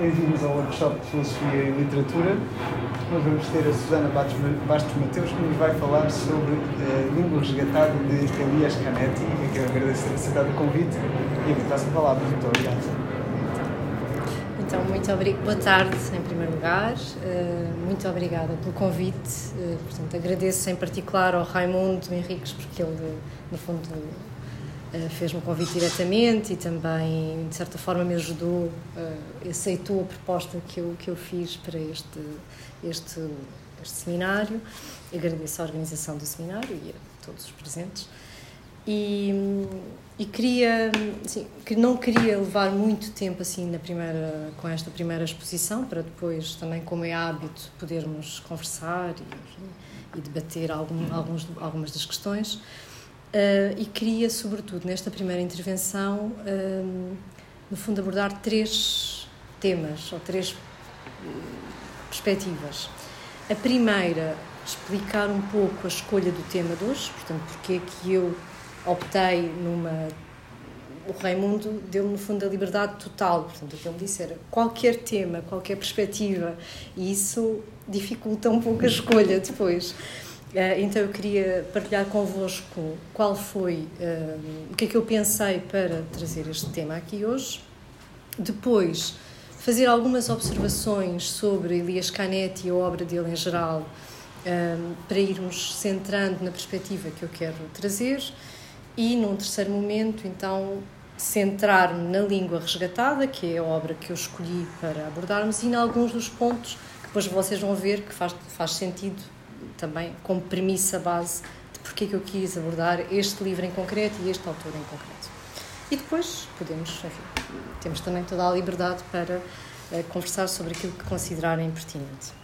bem-vindos ao workshop de Filosofia e Literatura. Nós vamos ter a Susana Bastos Mateus que nos vai falar sobre a língua resgatada de Elias Canetti. Eu quero agradecer ter aceitado o convite e passo a palavra. Muito obrigado. Então, muito obrigada. Boa tarde, em primeiro lugar. Uh, muito obrigada pelo convite. Uh, portanto, agradeço em particular ao Raimundo Henriques, porque ele, no fundo, fez-me o convite diretamente e também, de certa forma, me ajudou, aceitou a proposta que eu, que eu fiz para este, este, este seminário. Agradeço a organização do seminário e a todos os presentes. E, e queria assim, que não queria levar muito tempo assim na primeira com esta primeira exposição para depois também como é hábito podermos conversar e, e debater algum, alguns, algumas das questões uh, e queria sobretudo nesta primeira intervenção uh, no fundo abordar três temas ou três uh, perspectivas a primeira explicar um pouco a escolha do tema de hoje portanto porque é que eu optei numa. O Raimundo deu-me, no fundo, a liberdade total. Portanto, o que ele disse era qualquer tema, qualquer perspectiva, e isso dificulta um pouco a escolha depois. Uh, então, eu queria partilhar convosco qual foi, uh, o que é que eu pensei para trazer este tema aqui hoje. Depois, fazer algumas observações sobre Elias Canetti e a obra dele em geral, uh, para irmos centrando na perspectiva que eu quero trazer e, num terceiro momento, então, centrar-me na língua resgatada, que é a obra que eu escolhi para abordarmos, e em alguns dos pontos que depois vocês vão ver que faz, faz sentido também como premissa base de porque é que eu quis abordar este livro em concreto e este autor em concreto. E depois podemos, enfim, temos também toda a liberdade para uh, conversar sobre aquilo que considerarem pertinente.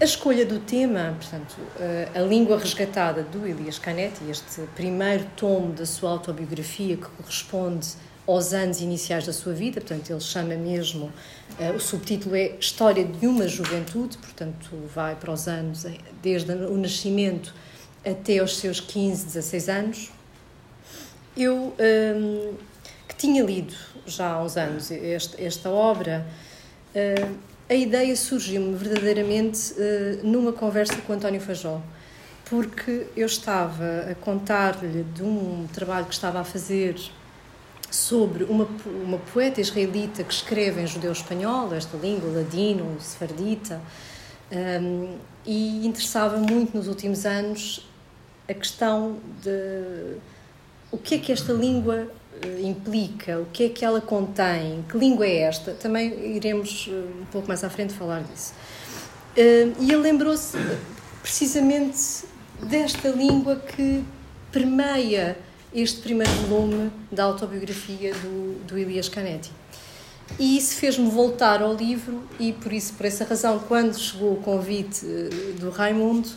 A escolha do tema, portanto, a língua resgatada do Elias Canetti, este primeiro tomo da sua autobiografia que corresponde aos anos iniciais da sua vida, portanto, ele chama mesmo, o subtítulo é História de uma Juventude, portanto, vai para os anos, desde o nascimento até aos seus 15, 16 anos. Eu, que tinha lido já há uns anos esta obra, a ideia surgiu-me verdadeiramente uh, numa conversa com António Fajó, porque eu estava a contar-lhe de um trabalho que estava a fazer sobre uma, uma poeta israelita que escreve em judeu-espanhol, esta língua, ladino, sefardita, um, e interessava muito nos últimos anos a questão de o que é que esta língua eh, implica, o que é que ela contém, que língua é esta, também iremos eh, um pouco mais à frente falar disso. Eh, e ele lembrou-se precisamente desta língua que permeia este primeiro volume da autobiografia do, do Elias Canetti. E isso fez-me voltar ao livro e por isso, por essa razão, quando chegou o convite do Raimundo,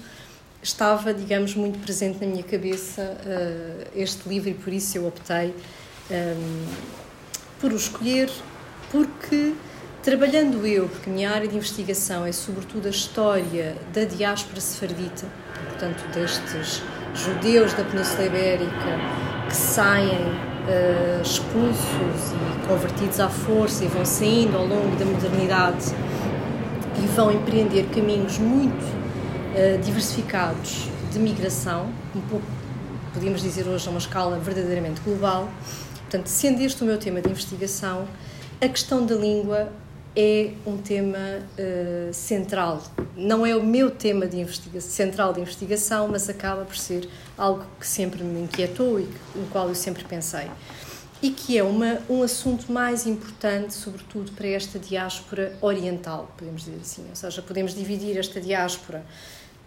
estava, digamos, muito presente na minha cabeça uh, este livro e por isso eu optei um, por o escolher, porque trabalhando eu, porque a minha área de investigação é sobretudo a história da diáspora sefardita, portanto, destes judeus da Península Ibérica que saem uh, expulsos e convertidos à força e vão saindo ao longo da modernidade e vão empreender caminhos muito uh, diversificados de migração, um pouco, podíamos dizer hoje, a uma escala verdadeiramente global. Portanto, sendo este o meu tema de investigação, a questão da língua é um tema uh, central. Não é o meu tema de central de investigação, mas acaba por ser algo que sempre me inquietou e no qual eu sempre pensei. E que é uma, um assunto mais importante, sobretudo para esta diáspora oriental, podemos dizer assim. Ou seja, podemos dividir esta diáspora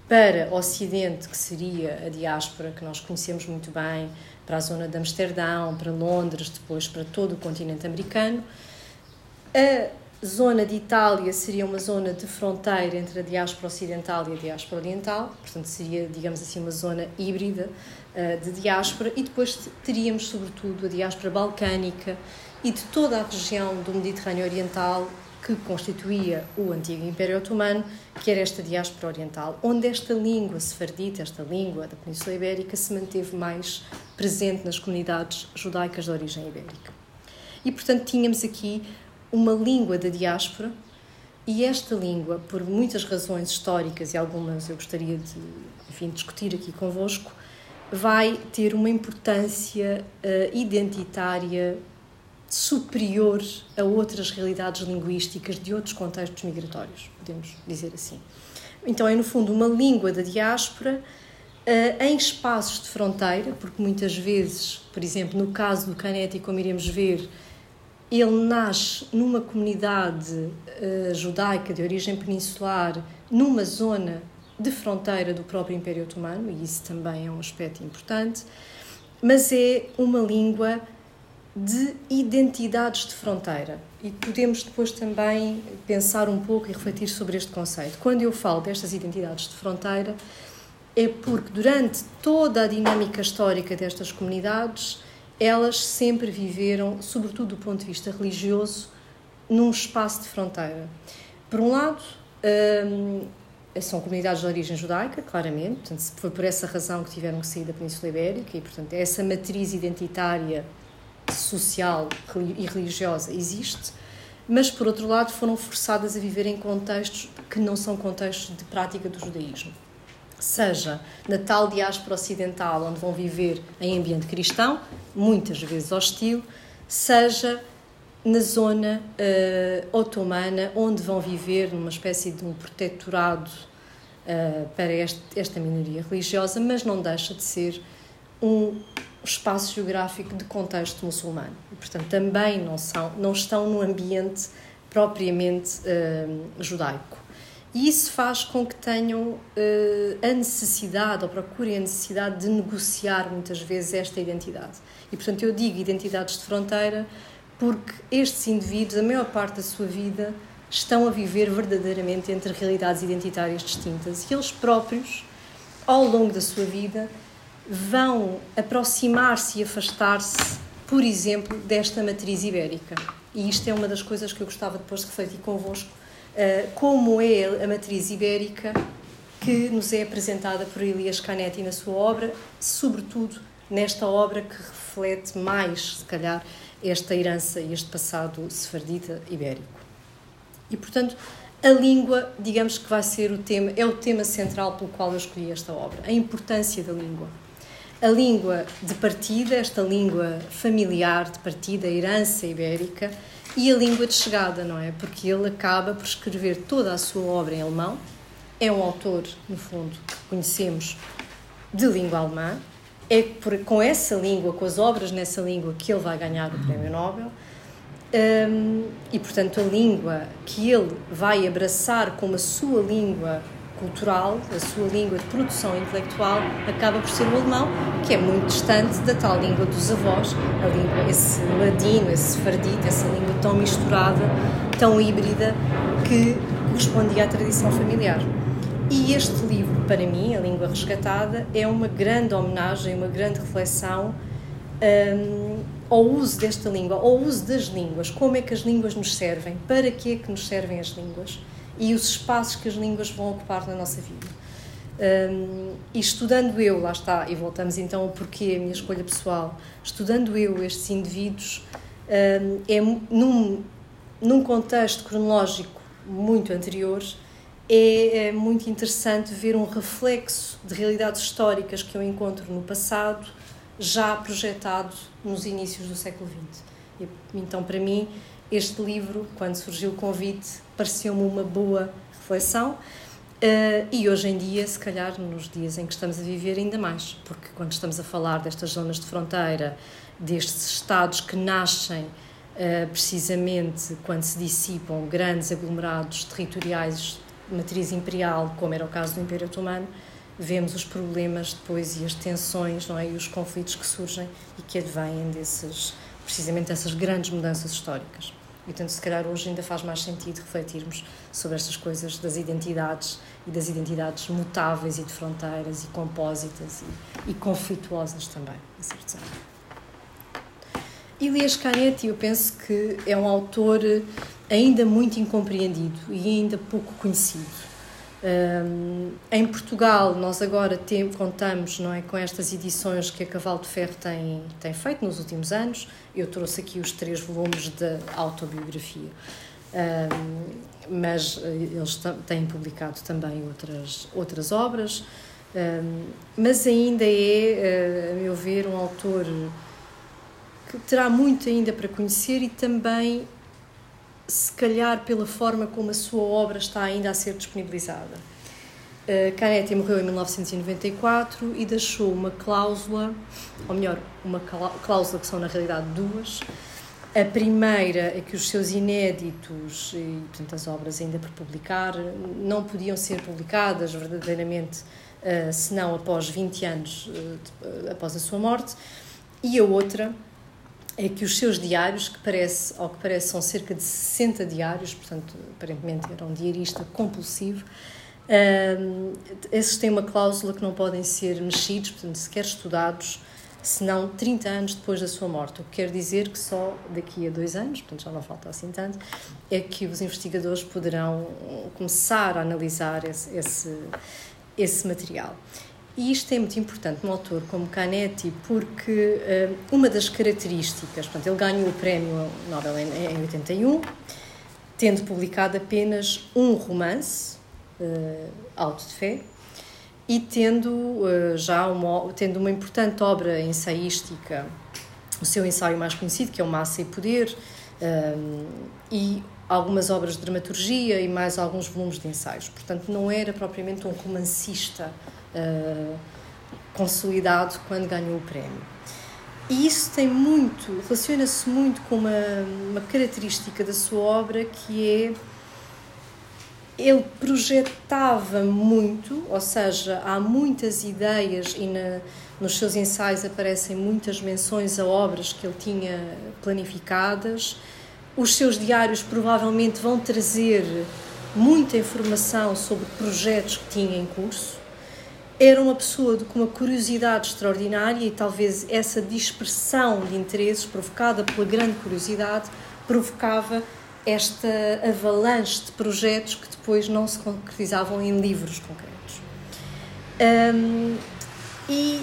para o Ocidente, que seria a diáspora que nós conhecemos muito bem, para a zona de Amsterdão, para Londres, depois para todo o continente americano. A zona de Itália seria uma zona de fronteira entre a diáspora ocidental e a diáspora oriental, portanto seria, digamos assim, uma zona híbrida uh, de diáspora, e depois teríamos, sobretudo, a diáspora balcânica e de toda a região do Mediterrâneo Oriental que constituía o antigo Império Otomano, que era esta diáspora oriental, onde esta língua sefardita, esta língua da Península Ibérica, se manteve mais presente nas comunidades judaicas de origem ibérica. E, portanto, tínhamos aqui uma língua da diáspora e esta língua, por muitas razões históricas e algumas eu gostaria de enfim, discutir aqui convosco, vai ter uma importância uh, identitária superior a outras realidades linguísticas de outros contextos migratórios, podemos dizer assim. Então, é no fundo uma língua da diáspora uh, em espaços de fronteira, porque muitas vezes, por exemplo, no caso do Canete, como iremos ver, ele nasce numa comunidade uh, judaica de origem peninsular, numa zona de fronteira do próprio Império Otomano, e isso também é um aspecto importante, mas é uma língua de identidades de fronteira. E podemos depois também pensar um pouco e refletir sobre este conceito. Quando eu falo destas identidades de fronteira, é porque durante toda a dinâmica histórica destas comunidades, elas sempre viveram, sobretudo do ponto de vista religioso, num espaço de fronteira. Por um lado, hum, são comunidades de origem judaica, claramente, portanto, foi por essa razão que tiveram que sair da Península Ibérica e, portanto, essa matriz identitária, social e religiosa existe, mas, por outro lado, foram forçadas a viver em contextos que não são contextos de prática do judaísmo. Seja na tal diáspora ocidental, onde vão viver em ambiente cristão, muitas vezes hostil, seja na zona uh, otomana, onde vão viver numa espécie de um protetorado uh, para este, esta minoria religiosa, mas não deixa de ser um espaço geográfico de contexto muçulmano. E, portanto, também não, são, não estão no ambiente propriamente uh, judaico. E isso faz com que tenham a necessidade, ou procurem a necessidade de negociar muitas vezes esta identidade. E, portanto, eu digo identidades de fronteira porque estes indivíduos, a maior parte da sua vida, estão a viver verdadeiramente entre realidades identitárias distintas e eles próprios, ao longo da sua vida, vão aproximar-se e afastar-se, por exemplo, desta matriz ibérica. E isto é uma das coisas que eu gostava depois de refletir convosco, como é a matriz ibérica que nos é apresentada por Elias Canetti na sua obra, sobretudo nesta obra que reflete mais, se calhar, esta herança e este passado sefardita ibérico. E, portanto, a língua, digamos que vai ser o tema, é o tema central pelo qual eu escolhi esta obra, a importância da língua. A língua de partida, esta língua familiar de partida, a herança ibérica, e a língua de chegada, não é? Porque ele acaba por escrever toda a sua obra em alemão. É um autor, no fundo, que conhecemos de língua alemã, é por, com essa língua, com as obras nessa língua, que ele vai ganhar o Prémio Nobel. Um, e, portanto, a língua que ele vai abraçar como a sua língua cultural, a sua língua de produção intelectual, acaba por ser o alemão, que é muito distante da tal língua dos avós, a língua, esse ladino, esse sefardita, essa língua tão misturada, tão híbrida, que correspondia à tradição familiar. E este livro, para mim, A Língua Resgatada, é uma grande homenagem, uma grande reflexão um, ao uso desta língua, ao uso das línguas, como é que as línguas nos servem, para que é que nos servem as línguas e os espaços que as línguas vão ocupar na nossa vida. Um, e estudando eu, lá está, e voltamos então ao porquê, a minha escolha pessoal, estudando eu estes indivíduos, um, é num, num contexto cronológico muito anterior, é, é muito interessante ver um reflexo de realidades históricas que eu encontro no passado, já projetado nos inícios do século XX. E, então, para mim, este livro, quando surgiu o convite, pareceu-me uma boa reflexão. Uh, e hoje em dia, se calhar, nos dias em que estamos a viver, ainda mais, porque quando estamos a falar destas zonas de fronteira, destes estados que nascem uh, precisamente quando se dissipam grandes aglomerados territoriais matriz imperial, como era o caso do Império Otomano, vemos os problemas depois e as tensões não é? e os conflitos que surgem e que advêm desses, precisamente dessas grandes mudanças históricas. E, portanto, se calhar hoje ainda faz mais sentido refletirmos sobre estas coisas das identidades e das identidades mutáveis e de fronteiras e compósitas e, e conflituosas também, a certo Elias Canetti, eu penso que é um autor ainda muito incompreendido e ainda pouco conhecido. Um, em Portugal, nós agora tem, contamos não é, com estas edições que a Cavalo de Ferro tem, tem feito nos últimos anos. Eu trouxe aqui os três volumes da autobiografia, um, mas eh, eles têm publicado também outras, outras obras. Um, mas ainda é, eh, a meu ver, um autor que terá muito ainda para conhecer e também se calhar pela forma como a sua obra está ainda a ser disponibilizada. Uh, Canetti morreu em 1994 e deixou uma cláusula, ou melhor, uma cláusula que são na realidade duas. A primeira é que os seus inéditos e portanto, as obras ainda por publicar não podiam ser publicadas verdadeiramente uh, senão após 20 anos uh, após a sua morte. E a outra é que os seus diários, que parece, ao que parece são cerca de 60 diários, portanto, aparentemente era um diarista compulsivo, um, esses têm uma cláusula que não podem ser mexidos, portanto, sequer estudados, senão 30 anos depois da sua morte. O que quer dizer que só daqui a dois anos, portanto já não falta assim tanto, é que os investigadores poderão começar a analisar esse, esse, esse material. E isto é muito importante num autor como Canetti, porque uh, uma das características, portanto, ele ganhou o prémio Nobel em, em 81, tendo publicado apenas um romance, uh, Alto de Fé, e tendo uh, já uma, tendo uma importante obra ensaística, o seu ensaio mais conhecido, que é o Massa e Poder, e algumas obras de dramaturgia e mais alguns volumes de ensaios. Portanto, não era propriamente um romancista uh, consolidado quando ganhou o prémio. E isso tem muito, relaciona-se muito com uma, uma característica da sua obra que é ele projetava muito, ou seja, há muitas ideias e na, nos seus ensaios aparecem muitas menções a obras que ele tinha planificadas. Os seus diários provavelmente vão trazer muita informação sobre projetos que tinha em curso era uma pessoa com uma curiosidade extraordinária e talvez essa dispersão de interesses provocada pela grande curiosidade provocava esta avalanche de projetos que depois não se concretizavam em livros concretos. Um, e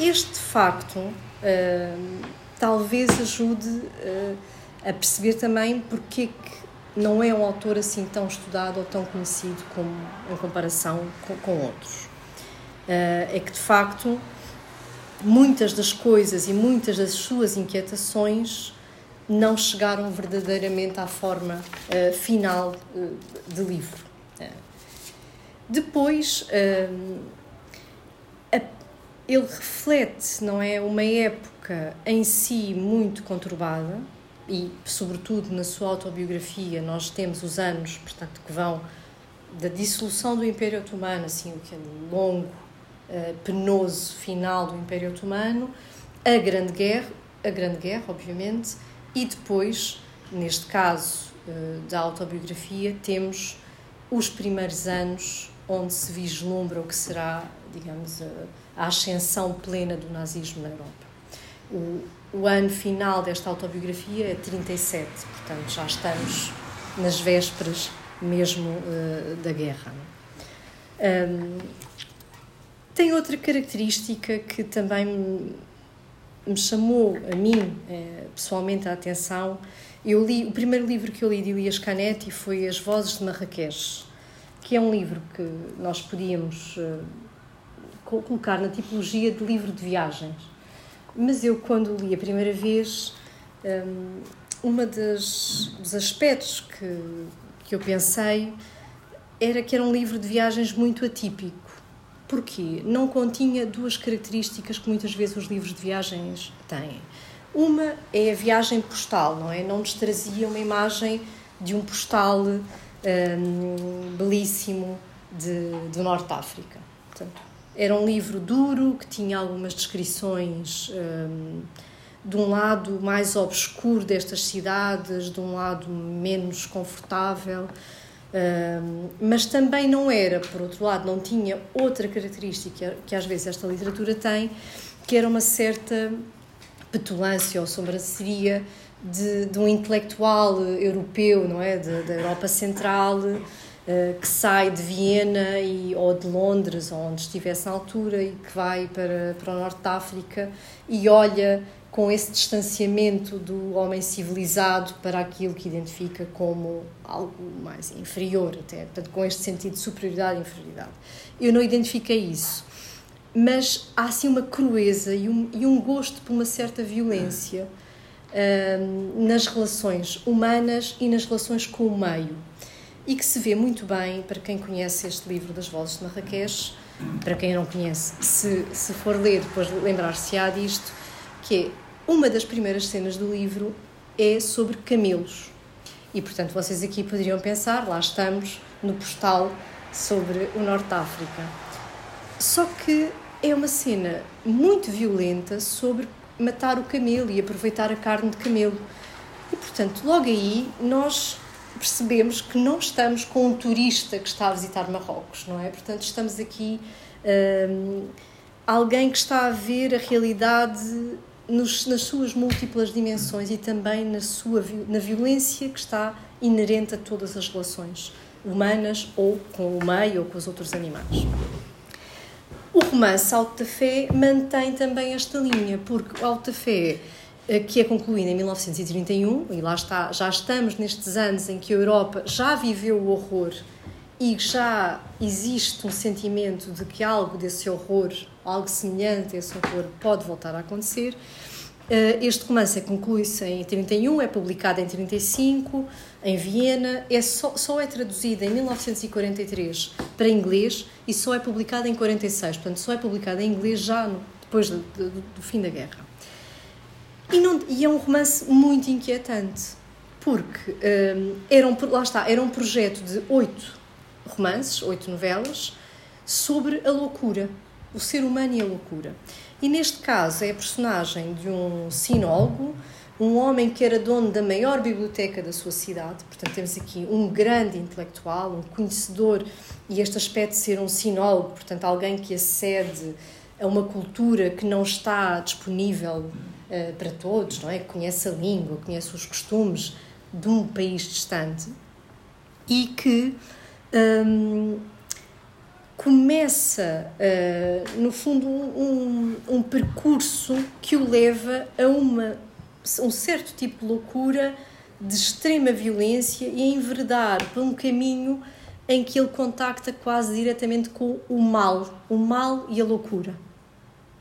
este facto um, talvez ajude uh, a perceber também porque que não é um autor assim tão estudado ou tão conhecido como em comparação com, com outros. Eh, é que de facto muitas das coisas e muitas das suas inquietações não chegaram verdadeiramente à forma uh, final uh, de livro. Uh, depois, a, ele reflete, não é, uma época em si muito conturbada e, sobretudo, na sua autobiografia, nós temos os anos, portanto, que vão da dissolução do Império Otomano, assim, o que é longo penoso final do Império Otomano, a Grande Guerra, a Grande Guerra, obviamente, e depois, neste caso uh, da autobiografia, temos os primeiros anos onde se vislumbra o que será, digamos, a ascensão plena do nazismo na Europa. O, o ano final desta autobiografia é 37, portanto já estamos nas vésperas mesmo uh, da guerra. Um, tem outra característica que também me chamou a mim eh, pessoalmente a atenção. Eu li o primeiro livro que eu li de Elias Canetti foi As Vozes de Marrakech, que é um livro que nós podíamos eh, colocar na tipologia de livro de viagens. Mas eu quando li a primeira vez, um, uma das dos aspectos que que eu pensei era que era um livro de viagens muito atípico Porquê? Não continha duas características que muitas vezes os livros de viagens têm. Uma é a viagem postal, não é? Não nos trazia uma imagem de um postal um, belíssimo de, do Norte de África. Portanto, era um livro duro que tinha algumas descrições um, de um lado mais obscuro destas cidades, de um lado menos confortável mas também não era, por outro lado, não tinha outra característica que às vezes esta literatura tem, que era uma certa petulância ou sobranceria de, de um intelectual europeu, não é? Da Europa Central, que sai de Viena e, ou de Londres, ou onde estivesse na altura, e que vai para, para o norte da África e olha com esse distanciamento do homem civilizado para aquilo que identifica como algo mais inferior, até, portanto, com este sentido de superioridade e inferioridade. Eu não identifiquei isso, mas há assim uma crueza e um, e um gosto por uma certa violência um, nas relações humanas e nas relações com o meio, e que se vê muito bem para quem conhece este livro das Vozes de Marrakech, para quem não conhece, se, se for ler, depois lembrar-se-á disto que é uma das primeiras cenas do livro é sobre camelos. E, portanto, vocês aqui poderiam pensar, lá estamos, no postal sobre o Norte da África. Só que é uma cena muito violenta sobre matar o camelo e aproveitar a carne de camelo. E, portanto, logo aí nós percebemos que não estamos com um turista que está a visitar Marrocos, não é? Portanto, estamos aqui hum, alguém que está a ver a realidade nos, nas suas múltiplas dimensões e também na, sua, na violência que está inerente a todas as relações humanas ou com o meio ou com os outros animais. O romance Alto da Fé mantém também esta linha, porque o Alto da Fé, eh, que é concluído em 1931, e lá está, já estamos nestes anos em que a Europa já viveu o horror e já existe um sentimento de que algo desse horror, algo semelhante a esse horror, pode voltar a acontecer. Eh, este romance conclui-se em 31, é publicado em 35, em Viena, é só, só é traduzido em 1943 para inglês e só é publicado em 46, portanto só é publicado em inglês já no, depois do, do, do, fim da guerra. E, não, e, é um romance muito inquietante, porque um, eh, era um, lá está, era um projeto de oito romances, oito novelas, sobre a loucura, o ser humano e a loucura. E neste caso é a personagem de um sinólogo, um homem que era dono da maior biblioteca da sua cidade, portanto temos aqui um grande intelectual, um conhecedor, e este aspecto de ser um sinólogo, portanto alguém que acede a uma cultura que não está disponível uh, para todos, não é? Que conhece a língua, conhece os costumes de um país distante e que um, começa, uh, no fundo, um, um, percurso que o leva a uma, um certo tipo de loucura, de extrema violência e a enveredar por um caminho em que ele contacta quase diretamente com o mal, o mal e a loucura.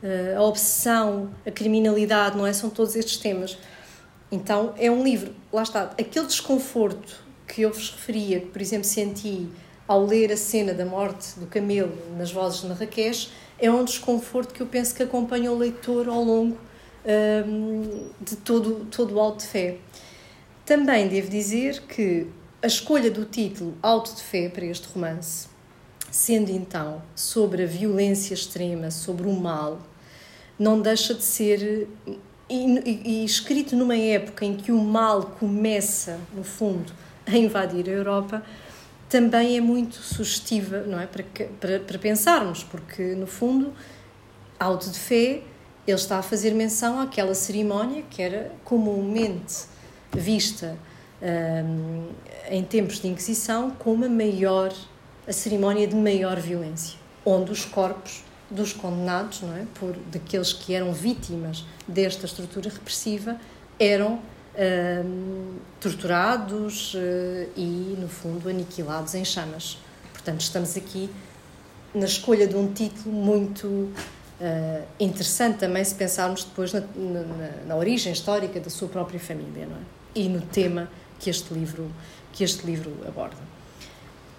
Uh, a obsessão, a criminalidade, não é? São todos estes temas. Então, é um livro, lá está, aquele desconforto que eu vos referia, que, por exemplo, senti ao ler a cena da morte do camelo nas vozes de Marrakech, é um desconforto que eu penso que acompanha o leitor ao longo um, de todo, todo o Alto de Fé. Também devo dizer que a escolha do título Alto de Fé para este romance, sendo então sobre a violência extrema, sobre o mal, não deixa de ser. E, e, e escrito numa época em que o mal começa, no fundo, a invadir a Europa, também é muito sugestiva, não é? Para, para, para pensarmos, porque no fundo, auto de fé, ele está a fazer menção àquela cerimónia que era comumente vista um, em tempos de Inquisição como a maior, a cerimónia de maior violência, onde os corpos dos condenados, não é? Por daqueles que eram vítimas desta estrutura repressiva, eram torturados uh, e, no fundo, aniquilados em chamas. Portanto, estamos aqui na escolha de um título muito uh, interessante também se pensarmos depois na, na, na, origem histórica da sua própria família não é? e no tema que este livro que este livro aborda.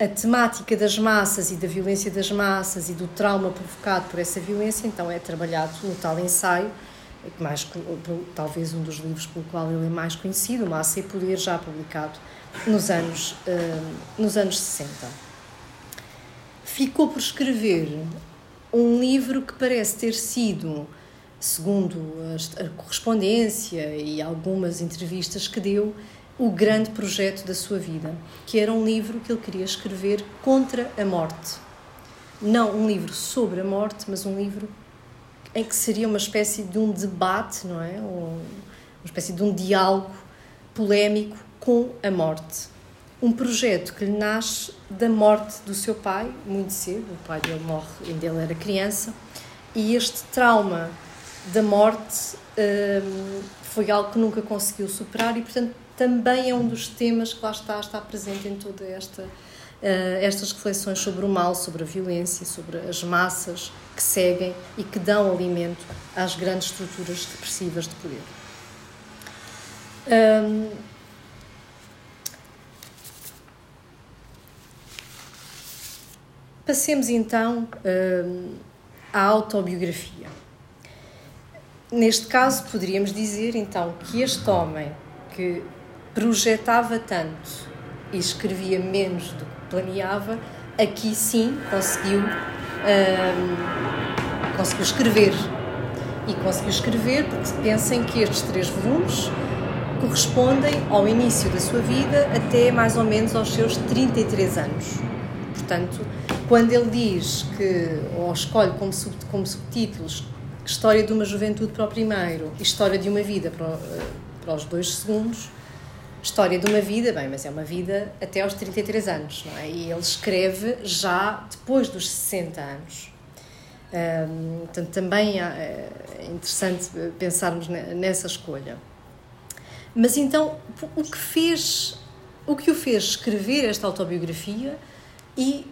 A temática das massas e da violência das massas e do trauma provocado por essa violência, então, é trabalhado no tal ensaio mais, talvez um dos livros pelo qual ele é mais conhecido, Massa e Poder, já publicado nos anos, uh, nos anos 60. Ficou por escrever um livro que parece ter sido, segundo a correspondência e algumas entrevistas que deu, o grande projeto da sua vida, que era um livro que ele queria escrever contra a morte. Não um livro sobre a morte, mas um livro em que seria uma espécie de um debate, não é? uma espécie de um diálogo polémico com a morte. um projeto que lhe nasce da morte do seu pai, muito cedo. O pai dele morre ainda ele era criança, e este trauma da morte um, foi algo que nunca conseguiu superar e, portanto, também é um dos temas que lá está, está presente em toda esta uh, estas reflexões sobre o mal, sobre a violência, sobre as massas que seguem e que dão alimento às grandes estruturas repressivas de poder. Um, passemos então um, à autobiografia. Neste caso, poderíamos dizer então que este homem que projetava tanto e escrevia menos do que planeava, aqui sim conseguiu, um, conseguiu escrever. E conseguiu escrever porque pensem que estes três volumes correspondem ao início da sua vida até mais ou menos aos seus 33 anos. Portanto, quando ele diz que, ou escolhe como, sub, como subtítulos História de uma Juventude para o primeiro e História de uma Vida para, eh, para os dois segundos, História de uma vida, bem, mas é uma vida até aos 33 anos, não é? E ele escreve já depois dos 60 anos. Um, portanto, também é interessante pensarmos nessa escolha. Mas então, o que fez, o que o fez escrever esta autobiografia e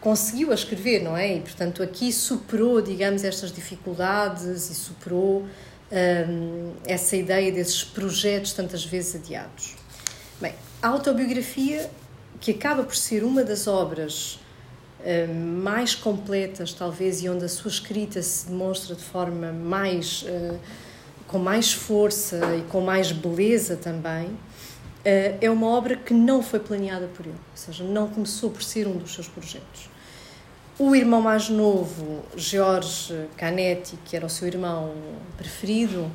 conseguiu a escrever, não é? E, portanto, aqui superou, digamos, estas dificuldades e superou um, essa ideia desses projetos tantas vezes adiados. Bem, a autobiografia, que acaba por ser uma das obras um, mais completas, talvez, e onde a sua escrita se demonstra de forma mais. Uh, com mais força e com mais beleza também, uh, é uma obra que não foi planeada por ele, ou seja, não começou por ser um dos seus projetos. O irmão mais novo, Jorge Canetti, que era o seu irmão preferido,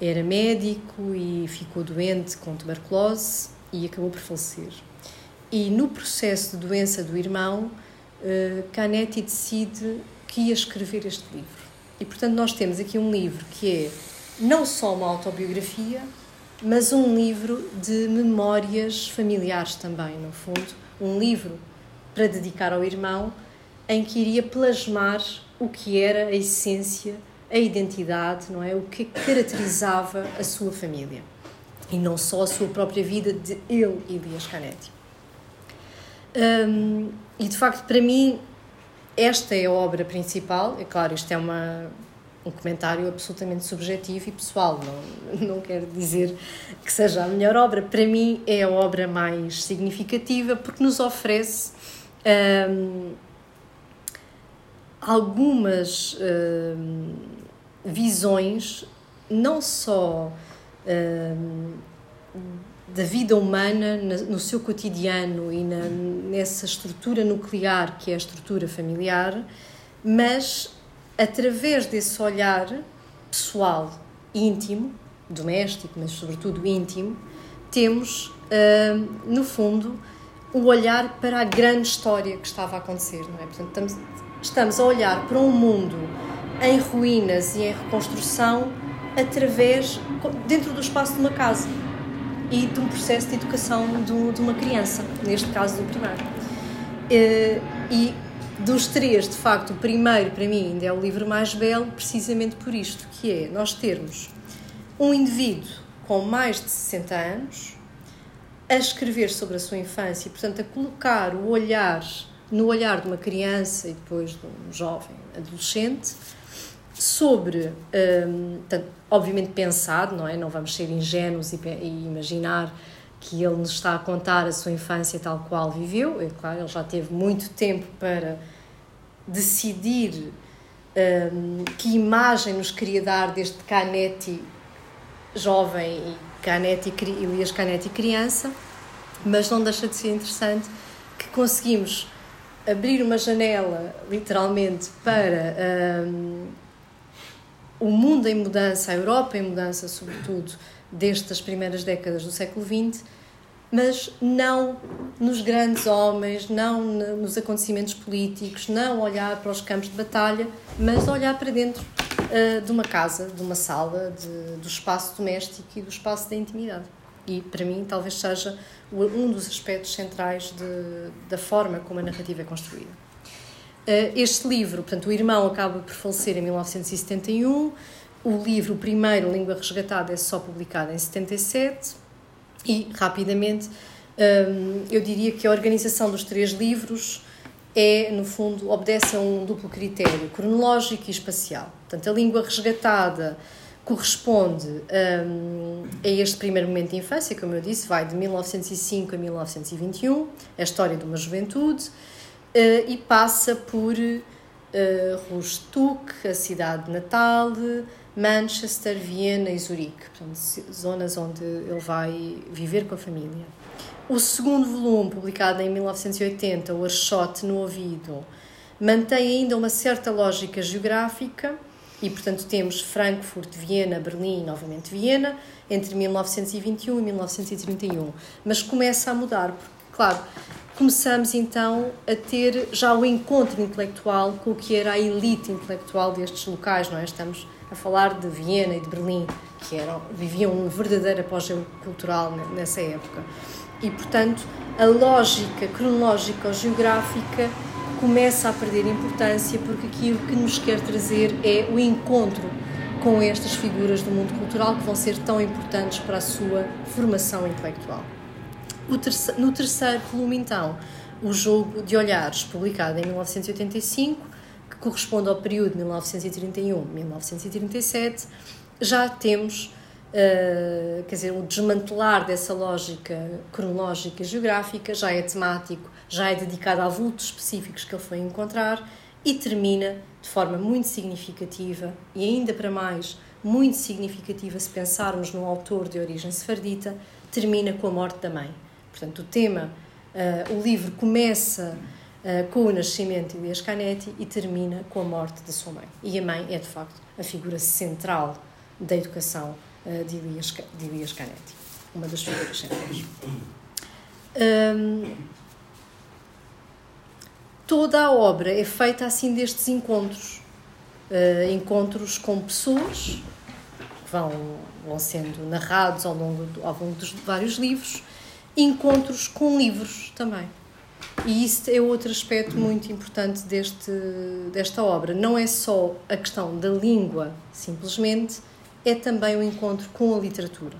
era médico e ficou doente com tuberculose e acabou por falecer. E no processo de doença do irmão, eh, Canetti decide que ia escrever este livro. E portanto, nós temos aqui um livro que é não só uma autobiografia, mas um livro de memórias familiares também, no fundo. Um livro para dedicar ao irmão em que iria plasmar o que era a essência, a identidade, não é? O que caracterizava a sua família e não só a sua própria vida de ele, Elias Canetti. Um, e de facto, para mim, esta é a obra principal. É claro, isto é uma, um comentário absolutamente subjetivo e pessoal, não, não quero dizer que seja a melhor obra. Para mim, é a obra mais significativa porque nos oferece. Um, algumas uh, visões, não só uh, da vida humana no seu cotidiano e na, nessa estrutura nuclear que é a estrutura familiar, mas através desse olhar pessoal, íntimo, doméstico, mas sobretudo íntimo, temos, uh, no fundo, o olhar para a grande história que estava a acontecer, não é? Portanto, estamos, estamos a olhar para um mundo em ruínas e em reconstrução através dentro do espaço de uma casa e de um processo de educação de, uma criança, neste caso do primário. Eh, e dos três, de facto, o primeiro para mim ainda é o livro mais belo, precisamente por isto, que é nós termos um indivíduo com mais de 60 anos a escrever sobre a sua infância e, portanto, a colocar o olhar no olhar de uma criança e depois de um jovem adolescente sobre, um, tanto, obviamente pensado, não é? Não vamos ser ingênuos e, e, imaginar que ele nos está a contar a sua infância tal qual viveu. É claro, ele já teve muito tempo para decidir um, que imagem nos queria dar deste Canetti jovem e Canetti, Elias Canetti criança, mas não deixa de ser interessante que conseguimos abrir uma janela, literalmente, para um, o mundo em mudança, a Europa em mudança, sobretudo, destas primeiras décadas do século XX, mas não nos grandes homens, não nos acontecimentos políticos, não olhar para os campos de batalha, mas olhar para dentro uh, de uma casa, de uma sala, de, do espaço doméstico e do espaço da intimidade. E, para mim, talvez seja um dos aspectos centrais de, da forma como a narrativa é construída. Eh, este livro, portanto, o irmão acaba por falecer em 1971, o livro, o primeiro, Língua Resgatada, é só publicado em 77 e, rapidamente, ehm, eu diria que a organização dos três livros é, no fundo, obedece a um duplo critério, cronológico e espacial. Portanto, a língua resgatada corresponde um, a este primeiro momento de infância, como eu disse, vai de 1905 a 1921, a história de uma juventude, uh, e passa por uh, Rostock, a cidade natal, Manchester, Viena e Zurique, portanto, zonas onde ele vai viver com a família. O segundo volume, publicado em 1980, O Archote no Ouvido, mantém ainda uma certa lógica geográfica e, portanto, temos Frankfurt, Viena, Berlim, novamente Viena, entre 1921 e 1931. Mas começa a mudar, porque, claro, começamos então a ter já o encontro intelectual com o que era a elite intelectual destes locais, não é? Estamos a falar de Viena e de Berlim, que eram, viviam um verdadeiro apogeu cultural nessa época. E, portanto, a lógica cronológica ou geográfica começa a perder importância porque aquilo que nos quer trazer é o encontro com estas figuras do mundo cultural que vão ser tão importantes para a sua formação intelectual. no terceiro volume, então, o Jogo de Olhares, publicado em 1985, que corresponde ao período 1931-1937, já temos Uh, quer dizer, o desmantelar dessa lógica cronológica e geográfica já é temático, já é dedicado a vultos específicos que ele foi encontrar e termina de forma muito significativa e ainda para mais muito significativa se pensarmos num autor de origem sefardita, termina com a morte da mãe. Portanto, o tema, uh, o livro começa uh, com o nascimento de Elias Canetti e termina com a morte da sua mãe. E a mãe é, de facto, a figura central da educação de, Elias, de Canetti, uma das figuras centrais. Um, toda a obra é feita assim destes encontros. Uh, encontros com pessoas que vão, vão sendo narrados ao longo, do, ao longo dos vários livros, encontros com livros também. E isso é outro aspecto muito importante deste, desta obra. Não é só a questão da língua, simplesmente, é também o encontro com a literatura.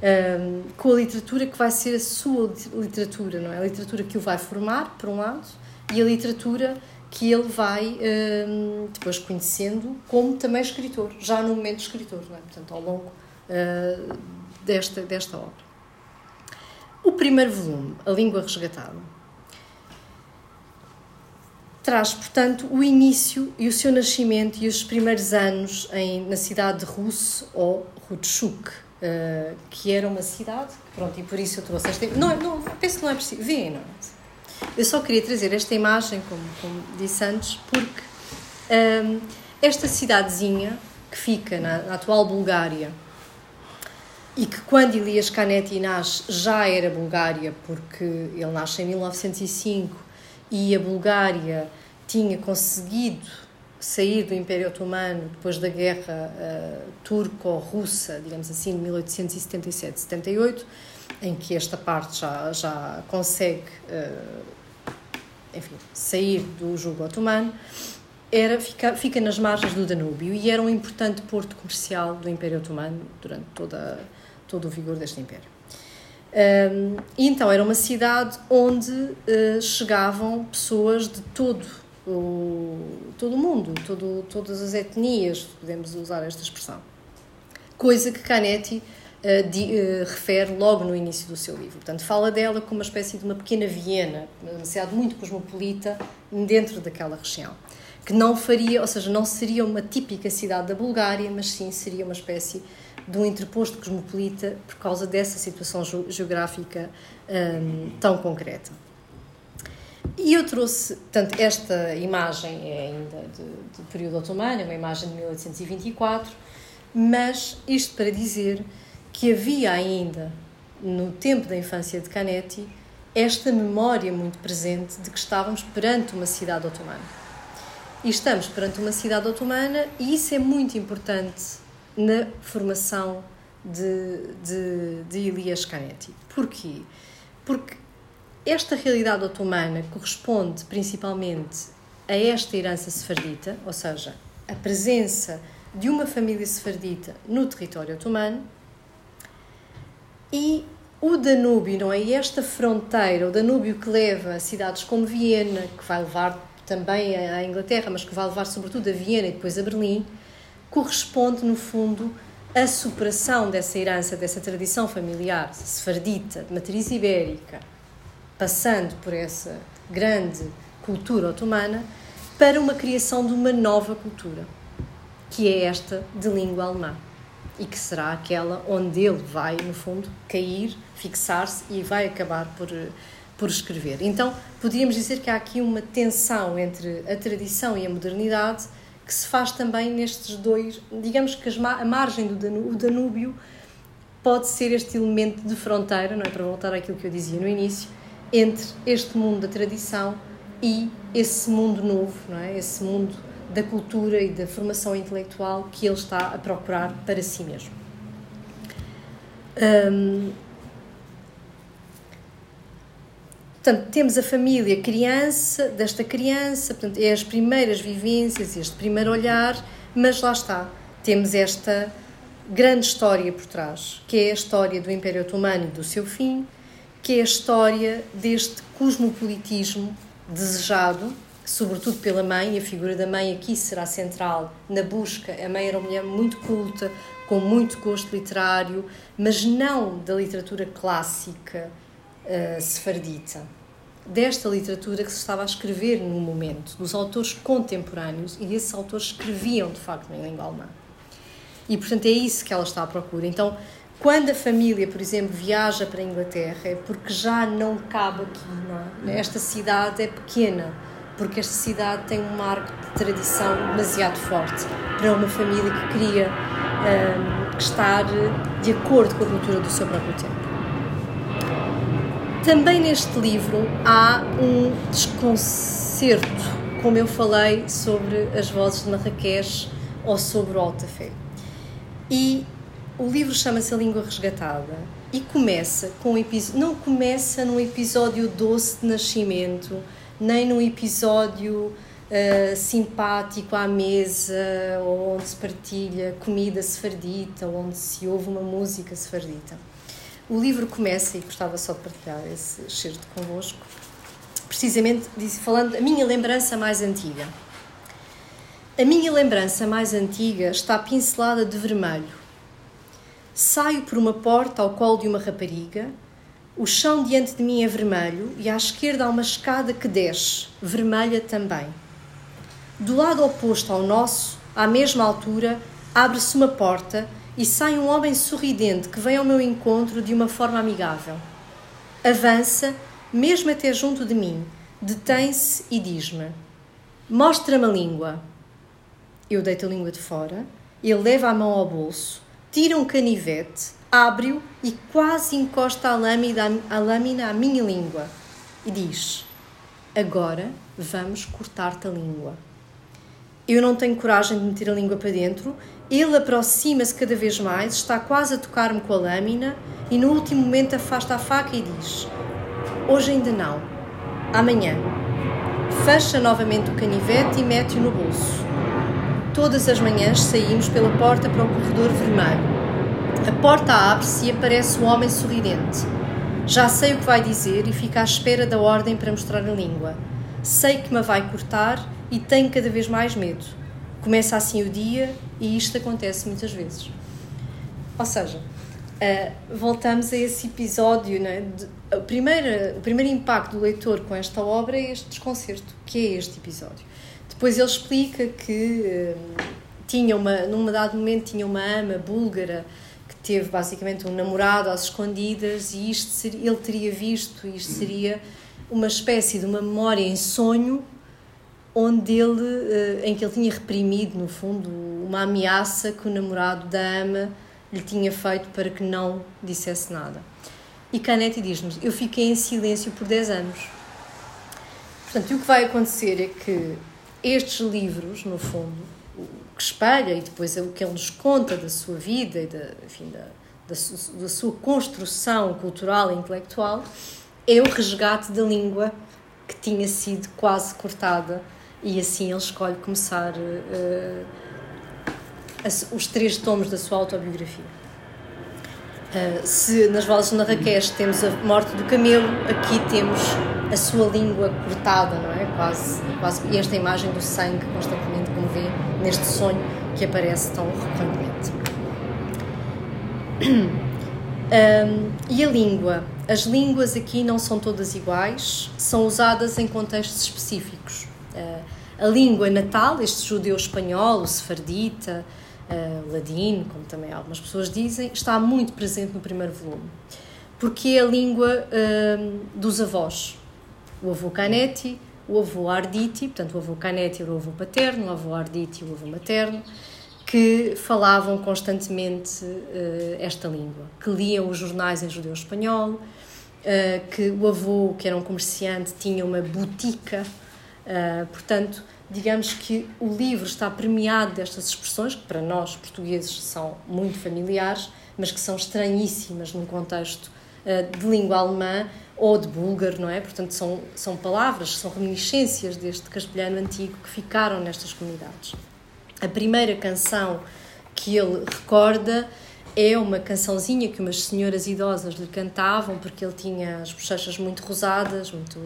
Um, com a literatura que vai ser a sua literatura, não é? A literatura que o vai formar, por um lado, e a literatura que ele vai um, depois conhecendo como também escritor, já no momento escritor, não é? Portanto, ao longo uh, desta, desta obra. O primeiro volume, A Língua Resgatada, traz, portanto, o início e o seu nascimento e os primeiros anos em, na cidade de Russo ou Rutschuk, uh, que era uma cidade, pronto, e por isso eu trouxe esta. Não, não, penso que não é preciso. Vêem, não é? Eu só queria trazer esta imagem, como, como disse antes, porque um, ehm, esta cidadezinha que fica na, na, atual Bulgária e que quando Elias Canetti nasce já era Bulgária, porque ele nasce em 1905 e a Bulgária tinha conseguido sair do Império Otomano depois da guerra uh, turco-russa, digamos assim, de 1877-78, em que esta parte já, já consegue uh, enfim, sair do jugo otomano, era, fica, fica nas margens do Danúbio e era um importante porto comercial do Império Otomano durante toda, todo o vigor deste Império. Um, e então era uma cidade onde uh, chegavam pessoas de todo o, todo o mundo, todo, todas as etnias, podemos usar esta expressão. Coisa que Canetti uh, di, uh, refere logo no início do seu livro. Portanto, fala dela como uma espécie de uma pequena Viena, uma cidade muito cosmopolita dentro daquela região. Que não faria, ou seja, não seria uma típica cidade da Bulgária, mas sim seria uma espécie de um interposto cosmopolita por causa dessa situação geográfica um, tão concreta. E eu trouxe, portanto, esta imagem é ainda do período otomano, é uma imagem de 1824, mas isto para dizer que havia ainda, no tempo da infância de Canetti, esta memória muito presente de que estávamos perante uma cidade otomana. E estamos perante uma cidade otomana, e isso é muito importante na formação de, de, de Elias Canetti. Porquê? Porque esta realidade otomana corresponde principalmente a esta herança sefardita, ou seja, a presença de uma família sefardita no território otomano e o Danúbio, não é? esta fronteira, o Danúbio que leva a cidades como Viena, que vai levar também à Inglaterra, mas que vai levar sobretudo a Viena e depois a Berlim, corresponde, no fundo, à superação dessa herança, dessa tradição familiar sefardita, de matriz ibérica, passando por essa grande cultura otomana, para uma criação de uma nova cultura, que é esta de língua alemã e que será aquela onde ele vai, no fundo, cair, fixar-se e vai acabar por, por escrever. Então, podíamos dizer que há aqui uma tensão entre a tradição e a modernidade que se faz também nestes dois. Digamos que a margem do Danúbio, Danúbio pode ser este elemento de fronteira, não é? Para voltar àquilo que eu dizia no início, entre este mundo da tradição e esse mundo novo, não é? Esse mundo da cultura e da formação intelectual que ele está a procurar para si mesmo. Hum, portanto, temos a família criança, desta criança, portanto, é as primeiras vivências, este primeiro olhar, mas lá está, temos esta grande história por trás, que é a história do Império Otomano e do seu fim, que é a história deste cosmopolitismo desejado sobretudo pela mãe, a figura da mãe aqui será central na busca. A mãe era uma mulher muito culta, com muito gosto literário, mas não da literatura clássica uh, sefardita. Desta literatura que se estava a escrever no momento, dos autores contemporâneos, e esses autores escreviam de facto em língua alemã. E portanto é isso que ela está à procura. Então, quando a família, por exemplo, viaja para a Inglaterra, é porque já não cabe aqui, não é? Esta cidade é pequena porque esta cidade tem um marco de tradição demasiado forte para uma família que queria um, estar de acordo com a cultura do seu próprio tempo. Também neste livro há um desconcerto, como eu falei sobre as vozes de Marrakech ou sobre o Altafé. E o livro chama-se A Língua Resgatada e começa com um episódio, não começa num episódio doce de nascimento, nem num episódio uh, simpático à mesa, ou onde se partilha comida sefardita, ou onde se ouve uma música sefardita. O livro começa, e gostava só de partilhar esse excerto convosco, precisamente falando a minha lembrança mais antiga. A minha lembrança mais antiga está pincelada de vermelho. Saio por uma porta ao colo de uma rapariga o chão diante de mim é vermelho e à esquerda há uma escada que desce, vermelha também. Do lado oposto ao nosso, à mesma altura, abre-se uma porta e sai um homem sorridente que vem ao meu encontro de uma forma amigável. Avança, mesmo até junto de mim, detém-se e diz-me: Mostra-me a língua. Eu deito a língua de fora, ele leva a mão ao bolso, tira um canivete abre-o e quase encosta a lâmina, a lâmina à minha língua e diz: Agora vamos cortar-te a língua. Eu não tenho coragem de meter a língua para dentro. Ele aproxima-se cada vez mais, está quase a tocar-me com a lâmina e no último momento afasta a faca e diz: Hoje ainda não, amanhã. Fecha novamente o canivete e mete-o no bolso. Todas as manhãs saímos pela porta para o corredor vermelho. A porta abre-se e aparece um homem sorridente. Já sei o que vai dizer e fico à espera da ordem para mostrar a língua. Sei que me vai cortar e tenho cada vez mais medo. Começa assim o dia e isto acontece muitas vezes. Ou seja, uh, voltamos a esse episódio. Né? De, o, primeiro, o primeiro impacto do leitor com esta obra é este desconcerto, que é este episódio. Depois ele explica que uh, tinha uma, num dado momento tinha uma ama búlgara teve basicamente um namorado às escondidas e isto seria, ele teria visto, isto seria uma espécie de uma memória em sonho onde ele, eh, em que ele tinha reprimido, no fundo, uma ameaça que o namorado da ama lhe tinha feito para que não dissesse nada. E Canetti diz-nos: Eu fiquei em silêncio por 10 anos. Portanto, o que vai acontecer é que estes livros, no fundo, que espelha e depois é o que ele nos conta da sua vida e da, enfim, da, da, su, da sua construção cultural e intelectual, é o resgate da língua que tinha sido quase cortada e assim ele escolhe começar uh, os três tomos da sua autobiografia. Uh, se nas Vozes de Marrakech temos a morte do camelo, aqui temos a sua língua cortada, não é? Quase, quase, esta imagem do sangue constantemente, como vê neste sonho que aparece tão recorrentemente. Um, e a língua? As línguas aqui não são todas iguais, são usadas em contextos específicos. Uh, a língua natal, este judeu espanhol, o sefardita, uh, ladino, como também algumas pessoas dizem, está muito presente no primeiro volume, porque é a língua uh, dos avós. O avô Canetti, o avô Arditi, portanto, o avô Canetti era o avô paterno, o avô Arditi, o avô materno, que falavam constantemente uh, esta língua, que liam os jornais em judeu espanhol, uh, que o avô, que era um comerciante, tinha uma botica, uh, portanto, digamos que o livro está premiado destas expressões, que para nós portugueses são muito familiares, mas que são estranhíssimas num contexto de língua alemã ou de búlgaro, não é? Portanto, são, são palavras, são reminiscências deste castelhano antigo que ficaram nestas comunidades. A primeira canção que ele recorda é uma cançãozinha que umas senhoras idosas lhe cantavam, porque ele tinha as bochechas muito rosadas, muito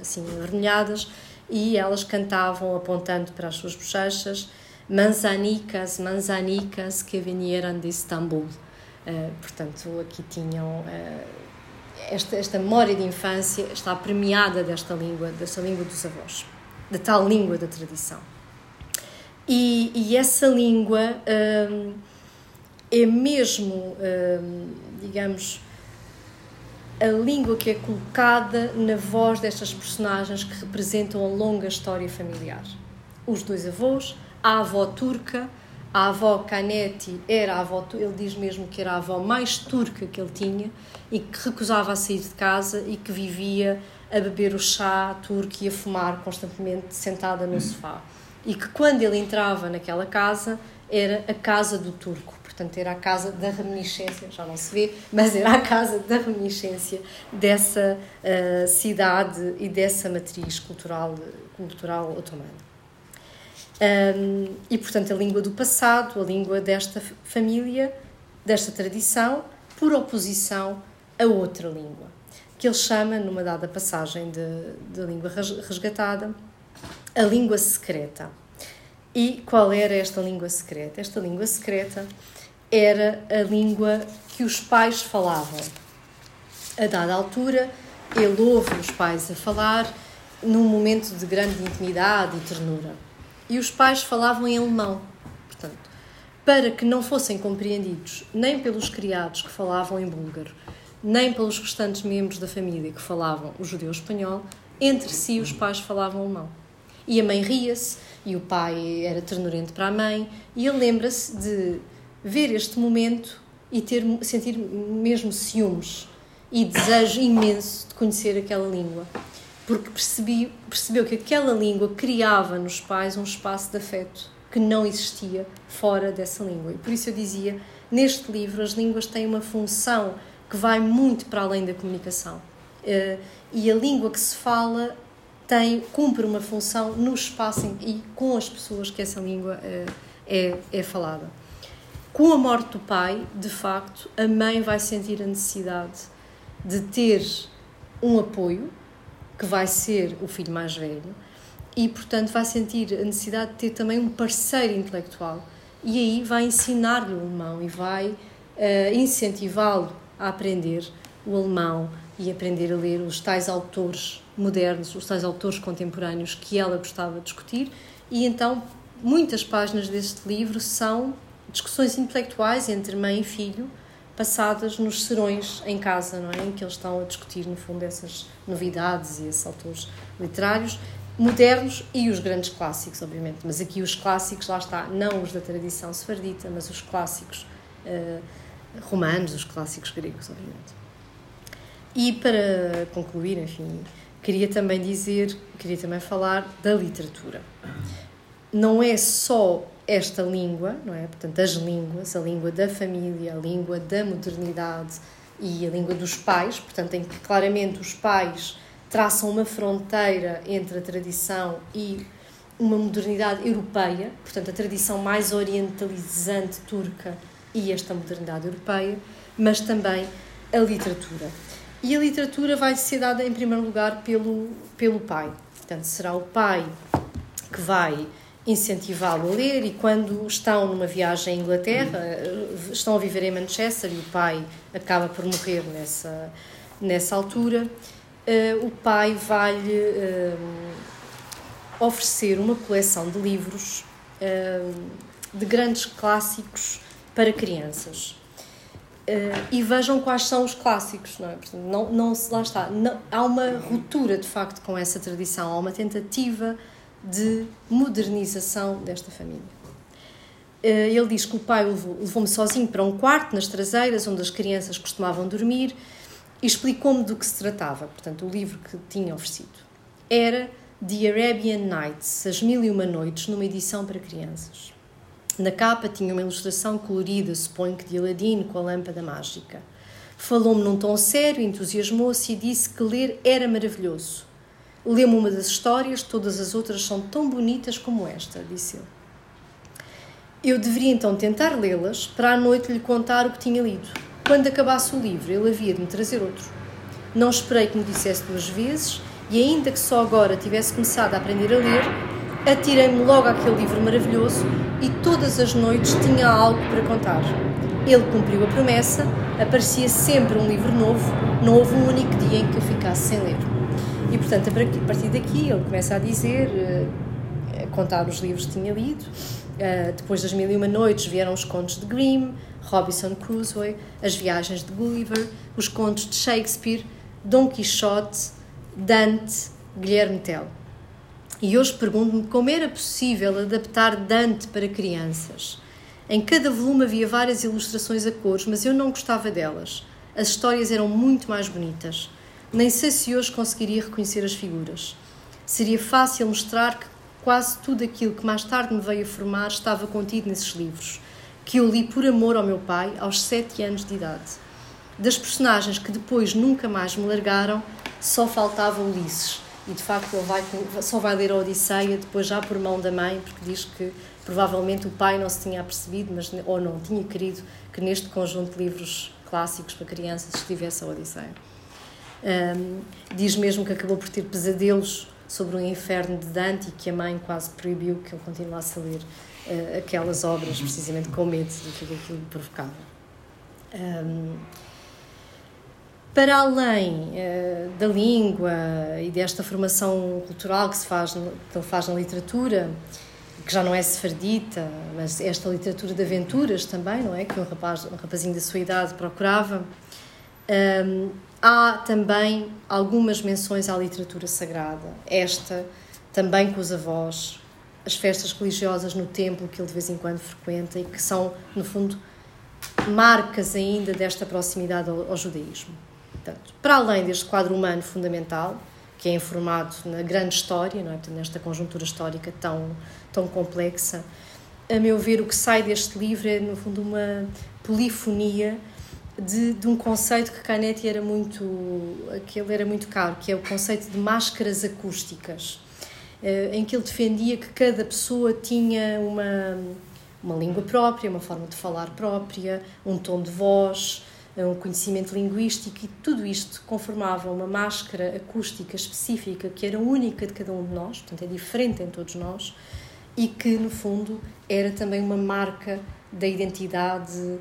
assim avermelhadas, e elas cantavam apontando para as suas bochechas manzanicas, manzanicas que vieram de Istambul. Uh, portanto, aqui tinham uh, esta, esta memória de infância está premiada desta língua, desta língua dos avós, da tal língua da tradição. E, e essa língua uh, é mesmo, digamos, a língua que é colocada na voz destas personagens que representam a longa história familiar. Os dois avós, a avó turca, a avó Canetti era a avó, ele diz mesmo que era a avó mais turca que ele tinha e que recusava a sair de casa e que vivia a beber o chá turco e a fumar constantemente sentada no sofá. E que quando ele entrava naquela casa era a casa do turco portanto era a casa da reminiscência, já não se vê, mas era a casa da reminiscência dessa uh, cidade e dessa matriz cultural, cultural otomana. Um, e portanto a língua do passado, a língua desta família, desta tradição, por oposição a outra língua, que ele chama, numa dada passagem de língua resgatada, a língua secreta. E qual era esta língua secreta? Esta língua secreta era a língua que os pais falavam. A dada altura, ele ouve os pais a falar num momento de grande intimidade e ternura. E os pais falavam em alemão, portanto, para que não fossem compreendidos nem pelos criados que falavam em búlgaro, nem pelos restantes membros da família que falavam o judeu espanhol, entre si os pais falavam alemão. E a mãe ria-se, e o pai era ternurento para a mãe, e ele lembra-se de ver este momento e ter, sentir mesmo ciúmes e desejo imenso de conhecer aquela língua. Porque percebi, percebeu que aquela língua criava nos pais um espaço de afeto que não existia fora dessa língua. E por isso eu dizia, neste livro as línguas têm uma função que vai muito para além da comunicação. Uh, e a língua que se fala tem, cumpre uma função no espaço e com as pessoas que essa língua uh, é, é falada. Com a morte do pai, de facto, a mãe vai sentir a necessidade de ter um apoio, que vai ser o filho mais velho, e, portanto, vai sentir a necessidade de ter também um parceiro intelectual. E aí vai ensinar-lhe o alemão e vai uh, incentivá-lo a aprender o alemão e aprender a ler os tais autores modernos, os tais autores contemporâneos que ela gostava de discutir. E então, muitas páginas deste livro são discussões intelectuais entre mãe e filho passadas nos serões em casa, não é? Em que eles estão a discutir, no fundo, essas novidades e esses autores literários modernos e os grandes clássicos, obviamente. Mas aqui os clássicos, lá está, não os da tradição sefardita, mas os clássicos uh, romanos, os clássicos gregos, obviamente. E para concluir, enfim, queria também dizer, queria também falar da literatura. Não é só esta língua, não é? Portanto, as línguas, a língua da família, a língua da modernidade e a língua dos pais, portanto, em que claramente os pais traçam uma fronteira entre a tradição e uma modernidade europeia, portanto, a tradição mais orientalizante turca e esta modernidade europeia, mas também a literatura. E a literatura vai ser dada em primeiro lugar pelo, pelo pai. Portanto, será o pai que vai incentivá-lo a ler e quando estão numa viagem à Inglaterra, estão a viver em Manchester e o pai acaba por morrer nessa, nessa altura, uh, o pai vai-lhe uh, oferecer uma coleção de livros uh, de grandes clássicos para crianças. e vejam quais são os clássicos, não é? Portanto, não, lá está. Não, há uma ruptura, de facto, com essa tradição, há uma tentativa de modernização desta família. Eh, ele diz que o pai levou-me sozinho para um quarto nas traseiras, onde as crianças costumavam dormir, e explicou-me do que se tratava, portanto, o livro que tinha oferecido. Era The Arabian Nights, As Mil e Uma Noites, numa edição para crianças. Na capa tinha uma ilustração colorida, suponho que de Aladdin, com a lâmpada mágica. Falou-me num tom sério, entusiasmou-se e disse que ler era maravilhoso. Lê-me uma das histórias, todas as outras são tão bonitas como esta, disse ele. Eu deveria então tentar lê-las para à noite lhe contar o que tinha lido. Quando acabasse o livro, ele havia de me trazer outro. Não esperei que me dissesse duas vezes e, ainda que só agora tivesse começado a aprender a ler, atirei-me logo àquele livro maravilhoso e todas as noites tinha algo para contar. Ele cumpriu a promessa, aparecia sempre um livro novo, não houve um único dia em que eu ficasse sem ler. E, portanto, a partir daqui ele começa a dizer, eh, a contar os livros que tinha lido. Eh, depois das Mil e Uma Noites vieram os contos de Grimm, Robinson Crusoe, as viagens de Gulliver, os contos de Shakespeare, Dom Quixote, Dante, Guilherme Tell. E hoje pergunto-me como era possível adaptar Dante para crianças. Em cada volume havia várias ilustrações a cores, mas eu não gostava delas. As histórias eram muito mais bonitas. Nem sei se hoje conseguiria reconhecer as figuras. Seria fácil mostrar que quase tudo aquilo que mais tarde me veio a formar estava contido nesses livros, que eu li por amor ao meu pai aos sete anos de idade. Das personagens que depois nunca mais me largaram, só faltava Ulisses. E de facto ele vai, só vai ler a Odisseia depois já por mão da mãe, porque diz que provavelmente o pai não se tinha apercebido, mas, ou não tinha querido que neste conjunto de livros clássicos para crianças estivesse a Odisseia. Um, diz mesmo que acabou por ter pesadelos sobre o inferno de Dante e que a mãe quase proibiu que ele continuasse a ler uh, aquelas obras, precisamente com medo do que aquilo provocava. Um, para além uh, da língua e desta formação cultural que se faz que ele faz na literatura, que já não é sefardita, mas esta literatura de aventuras também, não é? Que um, rapaz, um rapazinho da sua idade procurava. Um, Há também algumas menções à literatura sagrada, esta também com os avós, as festas religiosas no templo que ele de vez em quando frequenta e que são, no fundo, marcas ainda desta proximidade ao, ao judaísmo. Portanto, para além deste quadro humano fundamental, que é informado na grande história, não é? Portanto, nesta conjuntura histórica tão, tão complexa, a meu ver, o que sai deste livro é, no fundo, uma polifonia de, de, um conceito que Canetti era muito, aquele era muito caro, que é o conceito de máscaras acústicas, eh, em que ele defendia que cada pessoa tinha uma, uma língua própria, uma forma de falar própria, um tom de voz, um conhecimento linguístico e tudo isto conformava uma máscara acústica específica que era única de cada um de nós, portanto é diferente em todos nós e que no fundo era também uma marca da identidade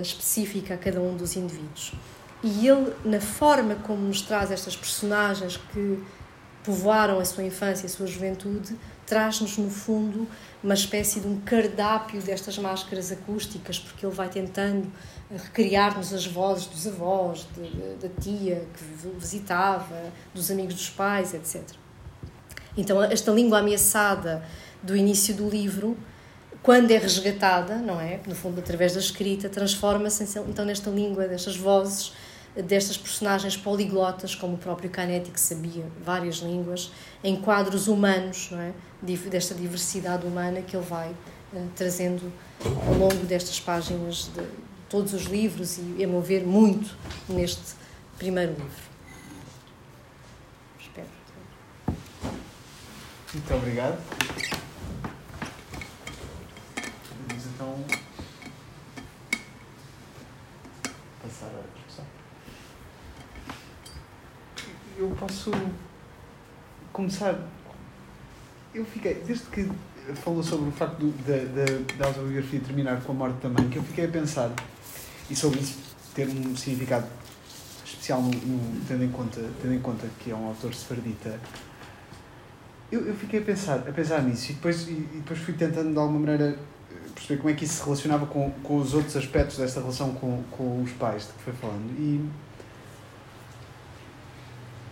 específica a cada um dos indivíduos. E ele, na forma como nos traz estas personagens que povoaram a sua infância e a sua juventude, traz-nos, no fundo, uma espécie de um cardápio destas máscaras acústicas, porque ele vai tentando recriar-nos as vozes dos avós, de, de, da tia que visitava, dos amigos dos pais, etc. Então, esta língua ameaçada do início do livro quando é resgatada, não é? No fundo, através da escrita, transforma-se então nesta língua, destas vozes, destas personagens poliglotas, como o próprio Canetti, que sabia várias línguas, em quadros humanos, não é? Desta diversidade humana que ele vai uh, trazendo ao longo destas páginas de todos os livros e, a meu ver, muito neste primeiro livro. Espero. Muito obrigado. Vamos então passar a discussão. Eu posso começar. Eu fiquei, desde que falou sobre o facto da, da, autobiografia terminar com a morte da mãe, que eu fiquei a pensar, e sobre isso ter um significado especial, no, no, tendo, em conta, tendo em conta que é um autor sefardita, eu, eu fiquei a pensar, a pensar nisso e depois, e, e depois fui tentando de alguma maneira perceber como é que isso se relacionava com, com os outros aspectos dessa relação com, com os pais de que foi falando. E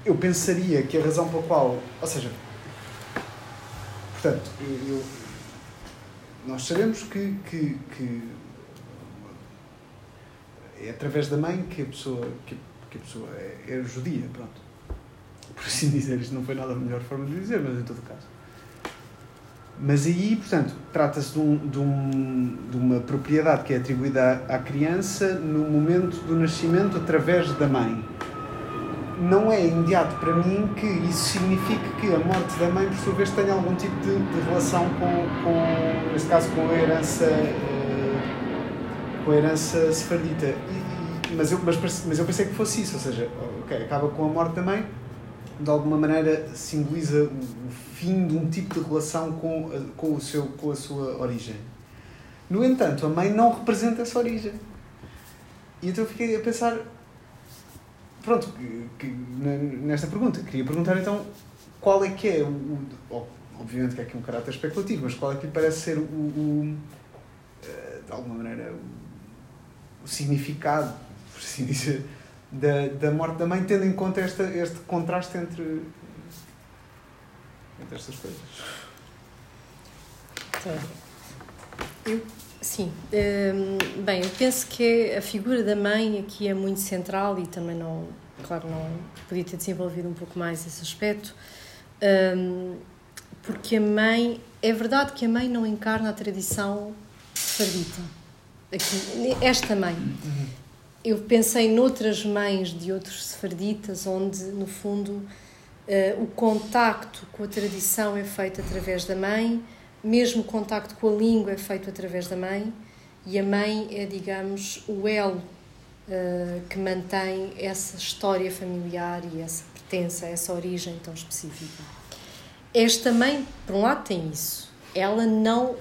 eu pensaria que a razão pela qual, ou seja, portanto, eu, eu, nós sabemos que, que, que, é através da mãe que a pessoa, que, que a pessoa é, é judia, pronto. Por assim dizer, isto não foi nada a melhor forma de dizer, mas em todo caso. Mas aí, portanto, trata-se de, um, de, um, de, uma propriedade que é atribuída à, à criança no momento do nascimento através da mãe não é imediato para mim que isso signifique que a morte da mãe, por sua vez, tenha algum tipo de, de relação com, com, neste caso, com a herança, uh, com herança sefardita. E, mas, eu, mas, mas eu pensei que fosse isso, ou seja, ok, acaba com a morte da mãe, de alguma maneira simboliza o, fim de um tipo de relação com, com, o seu, com a sua origem. No entanto, a mãe não representa essa origem. E então eu fiquei a pensar, pronto, que, nesta pergunta, queria perguntar então qual é que é o, o, obviamente que é aqui um caráter especulativo, mas qual é que lhe parece ser o, o eh, de alguma maneira o, significado, por assim dizer, da, da morte da mãe, tendo em conta esta, este contraste entre, entre estas coisas. Eu Sim, hum, bem, eu penso que a figura da mãe aqui é muito central e também não, claro, não podia ter desenvolvido um pouco mais esse aspecto, hum, porque a mãe, é verdade que a mãe não encarna a tradição sefardita, aqui, esta mãe. Eu pensei noutras mães de outros sefarditas, onde, no fundo, uh, o contacto com a tradição é feito através da mãe, mesmo o contacto com a língua é feito através da mãe e a mãe é, digamos, o elo uh, que mantém essa história familiar e essa pertença, essa origem tão específica. Esta mãe, por um lado, tem isso. Ela não.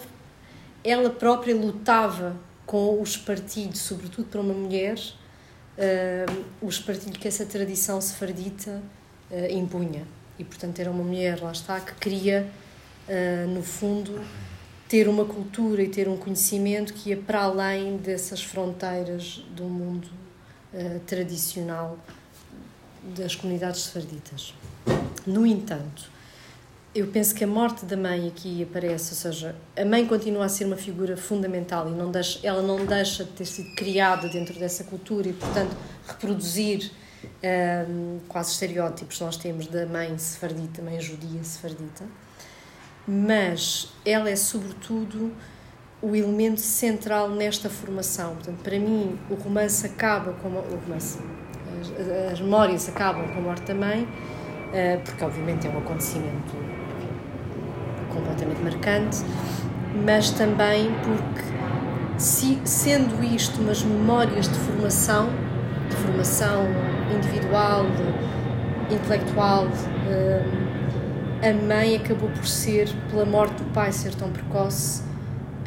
Ela própria lutava com os partidos, sobretudo para uma mulher, uh, os partidos que essa tradição sefardita uh, impunha. E, portanto, era uma mulher, lá está, que queria uh, no fundo, ter uma cultura e ter um conhecimento que ia para além dessas fronteiras do mundo uh, tradicional das comunidades sefarditas. No entanto, eu penso que a morte da mãe aqui aparece, ou seja, a mãe continua a ser uma figura fundamental e não deixa, ela não deixa de ter sido criada dentro dessa cultura e, portanto, reproduzir um, eh, quase estereótipos nós temos da mãe sefardita, mãe judia sefardita mas ela é sobretudo o elemento central nesta formação. Portanto, para mim, o romance acaba com o romance, as, as memórias acabam com a morte da mãe, eh, porque obviamente é um acontecimento completamente marcante, mas também porque se, sendo isto umas memórias de formação, de formação individual, intelectual, eh, a mãe acabou por ser, pela morte do pai ser tão precoce,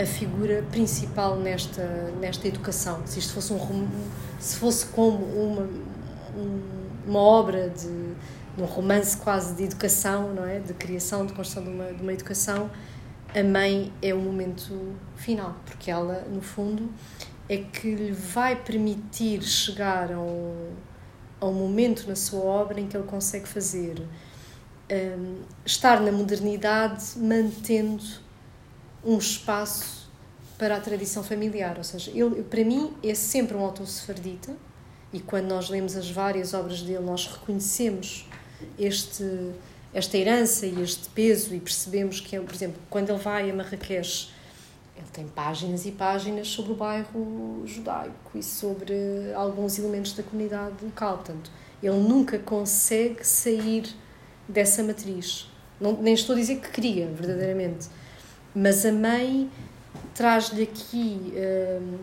a figura principal nesta nesta educação. Se isto fosse um se fosse como uma uma obra de, de um romance quase de educação, não é, de criação, de construção de uma, de uma educação, a mãe é o momento final, porque ela, no fundo, é que lhe vai permitir chegar a um, a um momento na sua obra em que ele consegue fazer um, estar na modernidade mantendo um espaço para a tradição familiar. Ou seja, ele, para mim, é sempre um autor sefardita e quando nós lemos as várias obras dele, nós reconhecemos este, esta herança e este peso e percebemos que, por exemplo, quando ele vai a Marrakech, ele tem páginas e páginas sobre o bairro judaico e sobre alguns elementos da comunidade local. Portanto, ele nunca consegue sair dessa matriz. Não, nem estou a dizer que queria, verdadeiramente. Mas a mãe traz-lhe aqui uh,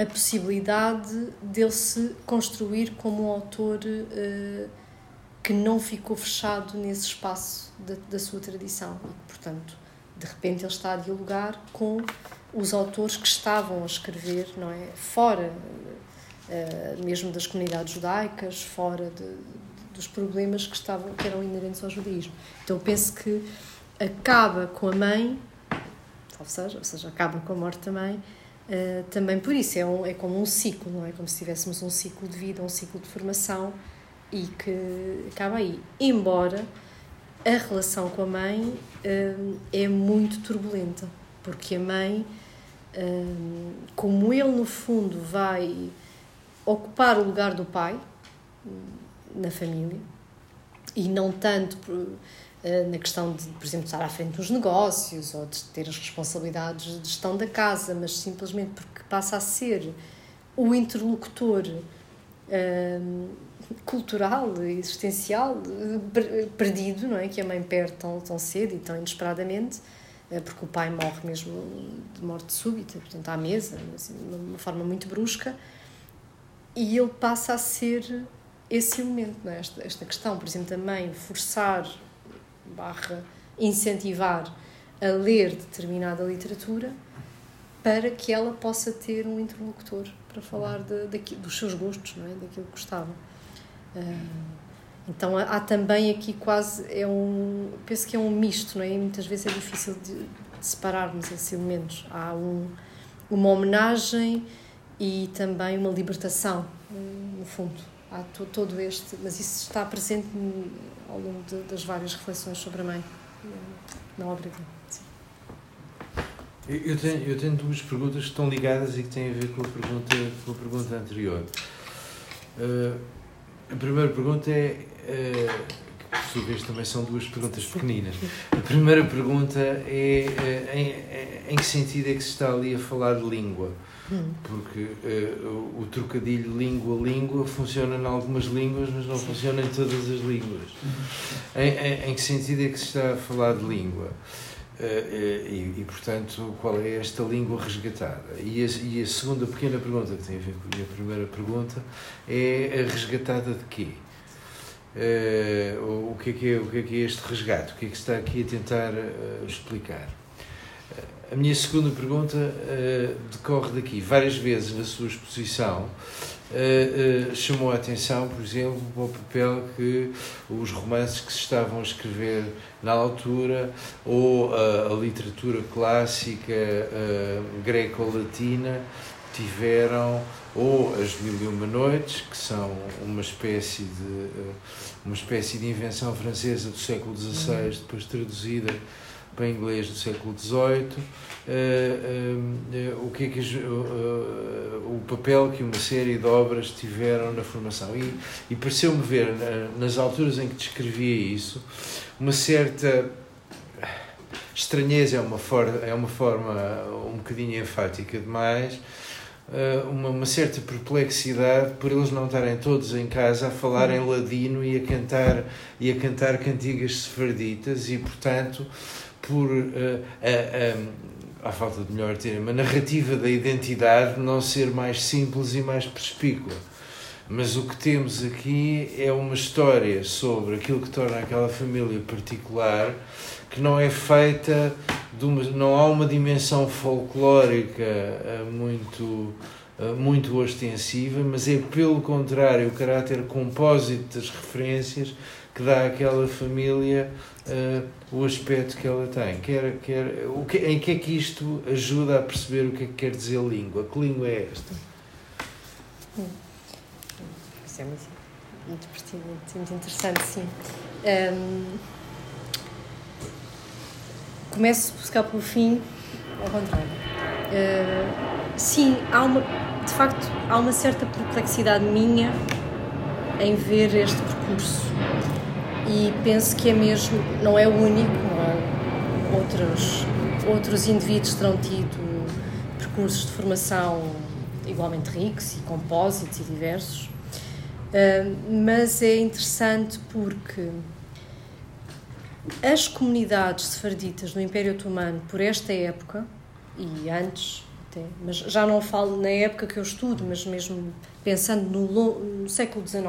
a possibilidade dele se construir como um autor uh, que não ficou fechado nesse espaço da, da sua tradição e portanto, de repente ele está a dialogar com os autores que estavam a escrever, não é, fora uh, mesmo das comunidades judaicas, fora de, dos problemas que estavam que eram inerentes ao judaísmo. Então penso que acaba com a mãe, ou seja, ou seja acaba com a morte também, uh, também por isso é, um, é como um ciclo, não é como se tivéssemos um ciclo de vida, um ciclo de formação e que acaba aí. Embora a relação com a mãe uh, é muito turbulenta, porque a mãe, uh, como ele no fundo vai ocupar o lugar do pai na família, e não tanto uh, na questão de, por exemplo, estar à frente dos negócios ou de ter as responsabilidades de gestão da casa, mas simplesmente porque passa a ser o interlocutor cultural, existencial, perdido, não é? Que a mãe perde tão, tão cedo e tão inesperadamente, eh, porque o pai morre mesmo de morte súbita, portanto, à mesa, assim, de uma forma muito brusca, e ele passa a ser esse elemento, é? esta, esta questão, por exemplo, mãe forçar, barra, incentivar a ler determinada literatura para que ela possa ter um interlocutor para falar de, de, dos seus gostos, não é? daquilo que gostava. Então há também aqui quase é um penso que é um misto, não é? E muitas vezes é difícil de, de separarmos esses elementos. Há um, uma homenagem e também uma libertação, no fundo. Há todo este, mas isso está presente ao longo de, das várias reflexões sobre a mãe na obra dele. Eu tenho, eu tenho duas perguntas que estão ligadas e que têm a ver com a pergunta, com a pergunta anterior. Uh, a primeira pergunta é, é que por sua vez também são duas perguntas pequeninas. A primeira pergunta é, é em, em que sentido é que se está ali a falar de língua? Porque uh, o, trocadilho língua-língua funciona em algumas línguas, mas não funciona em todas as línguas. Em, em, em que sentido é que se está a falar de língua? Uh, e, e, portanto, qual é esta língua resgatada? E a, e a, segunda pequena pergunta, que tem a ver com a minha primeira pergunta, é a resgatada de quê? Uh, o, que é que é, o que é que é este resgate? O que é que está aqui a tentar uh, explicar? A minha segunda pergunta decorre daqui. Várias vezes na sua exposição Uh, uh, chamou a atenção, por exemplo, para o papel que os romances que se estavam a escrever na altura, ou uh, a literatura clássica greco-latina, tiveram, ou as Mil e Uma Noites, que são uma espécie de, uma espécie de invenção francesa do século XVI, uhum. depois traduzida para inglês do século XVIII, uh, uh, o que é que uh, o papel que uma série de obras tiveram na formação. E, e pareceu-me ver nas alturas em que descrevia isso uma certa estranheza é uma forma é uma forma um bocadinho enfática demais uma, uma certa perplexidade por eles não estarem todos em casa a falar em ladino e a cantar e a cantar cantigas sefarditas e portanto por uh, a, a, à falta de melhor termo, a narrativa da identidade não ser mais simples e mais perspícua. Mas o que temos aqui é uma história sobre aquilo que torna aquela família particular, que não é feita uma, não há uma dimensão folclórica eh, muito muito ostensiva, mas é pelo contrário o caráter compósito das referências que dá àquela família uh, o aspecto que ela tem. Quer, quer, o que, em que é que isto ajuda a perceber o que é que quer dizer língua? Que língua é esta? Isso é muito, muito pertinente, muito interessante, sim. Um, começo a buscar pelo fim, ao contrário. Uh, sim, há uma, de facto, há uma certa perplexidade minha em ver este percurso. E penso que é mesmo, não é o único, não há outros, outros indivíduos terão tido percursos de formação igualmente ricos e compósitos e diversos, uh, mas é interessante porque as comunidades sefarditas no Império Otomano, por esta época e antes, até, mas já não falo na época que eu estudo, mas mesmo pensando no, no século XIX,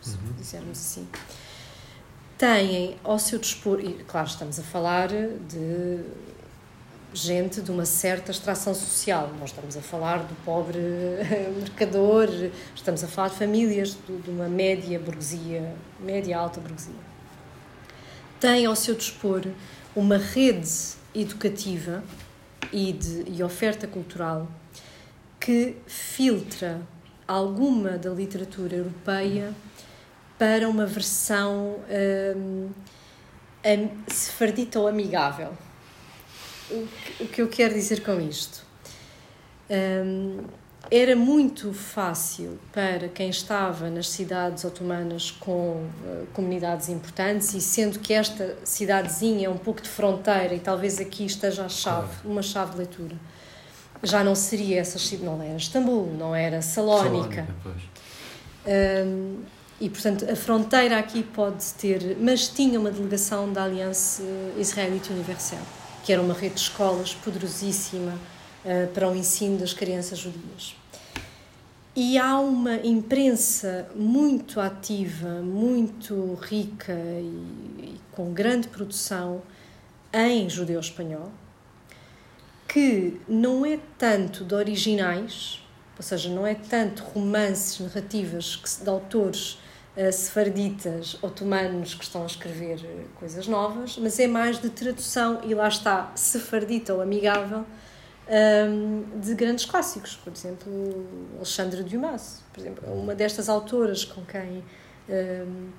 se uhum. dissermos assim, têm ao seu dispor, e claro, estamos a falar de gente de uma certa extração social. Nós estamos a falar do pobre mercador, estamos a falar de famílias de uma média burguesia, média alta burguesia. Têm ao seu dispor uma rede educativa e de e oferta cultural que filtra alguma da literatura europeia para uma versão um, sefardita ou amigável o que eu quero dizer com isto? Um, era muito fácil para quem estava nas cidades otomanas com uh, comunidades importantes e sendo que esta cidadezinha é um pouco de fronteira e talvez aqui esteja a chave, uma chave de leitura. Já não seria essa não era Istambul, não era Salónica. Um, e portanto a fronteira aqui pode ter, mas tinha uma delegação da Aliança Israelita Universal que era uma rede de escolas poderosíssima uh, para o ensino das crianças judias. E há uma imprensa muito ativa, muito rica e, e com grande produção em judeu-espanhol, que não é tanto de originais, ou seja, não é tanto romances, narrativas que, de autores uh, sefarditas otomanos que estão a escrever eh, coisas novas, mas é mais de tradução, e lá está, sefardita ou amigável, um, de grandes clássicos, por exemplo, Alexandre Dumas, por exemplo, uma destas autoras com quem um,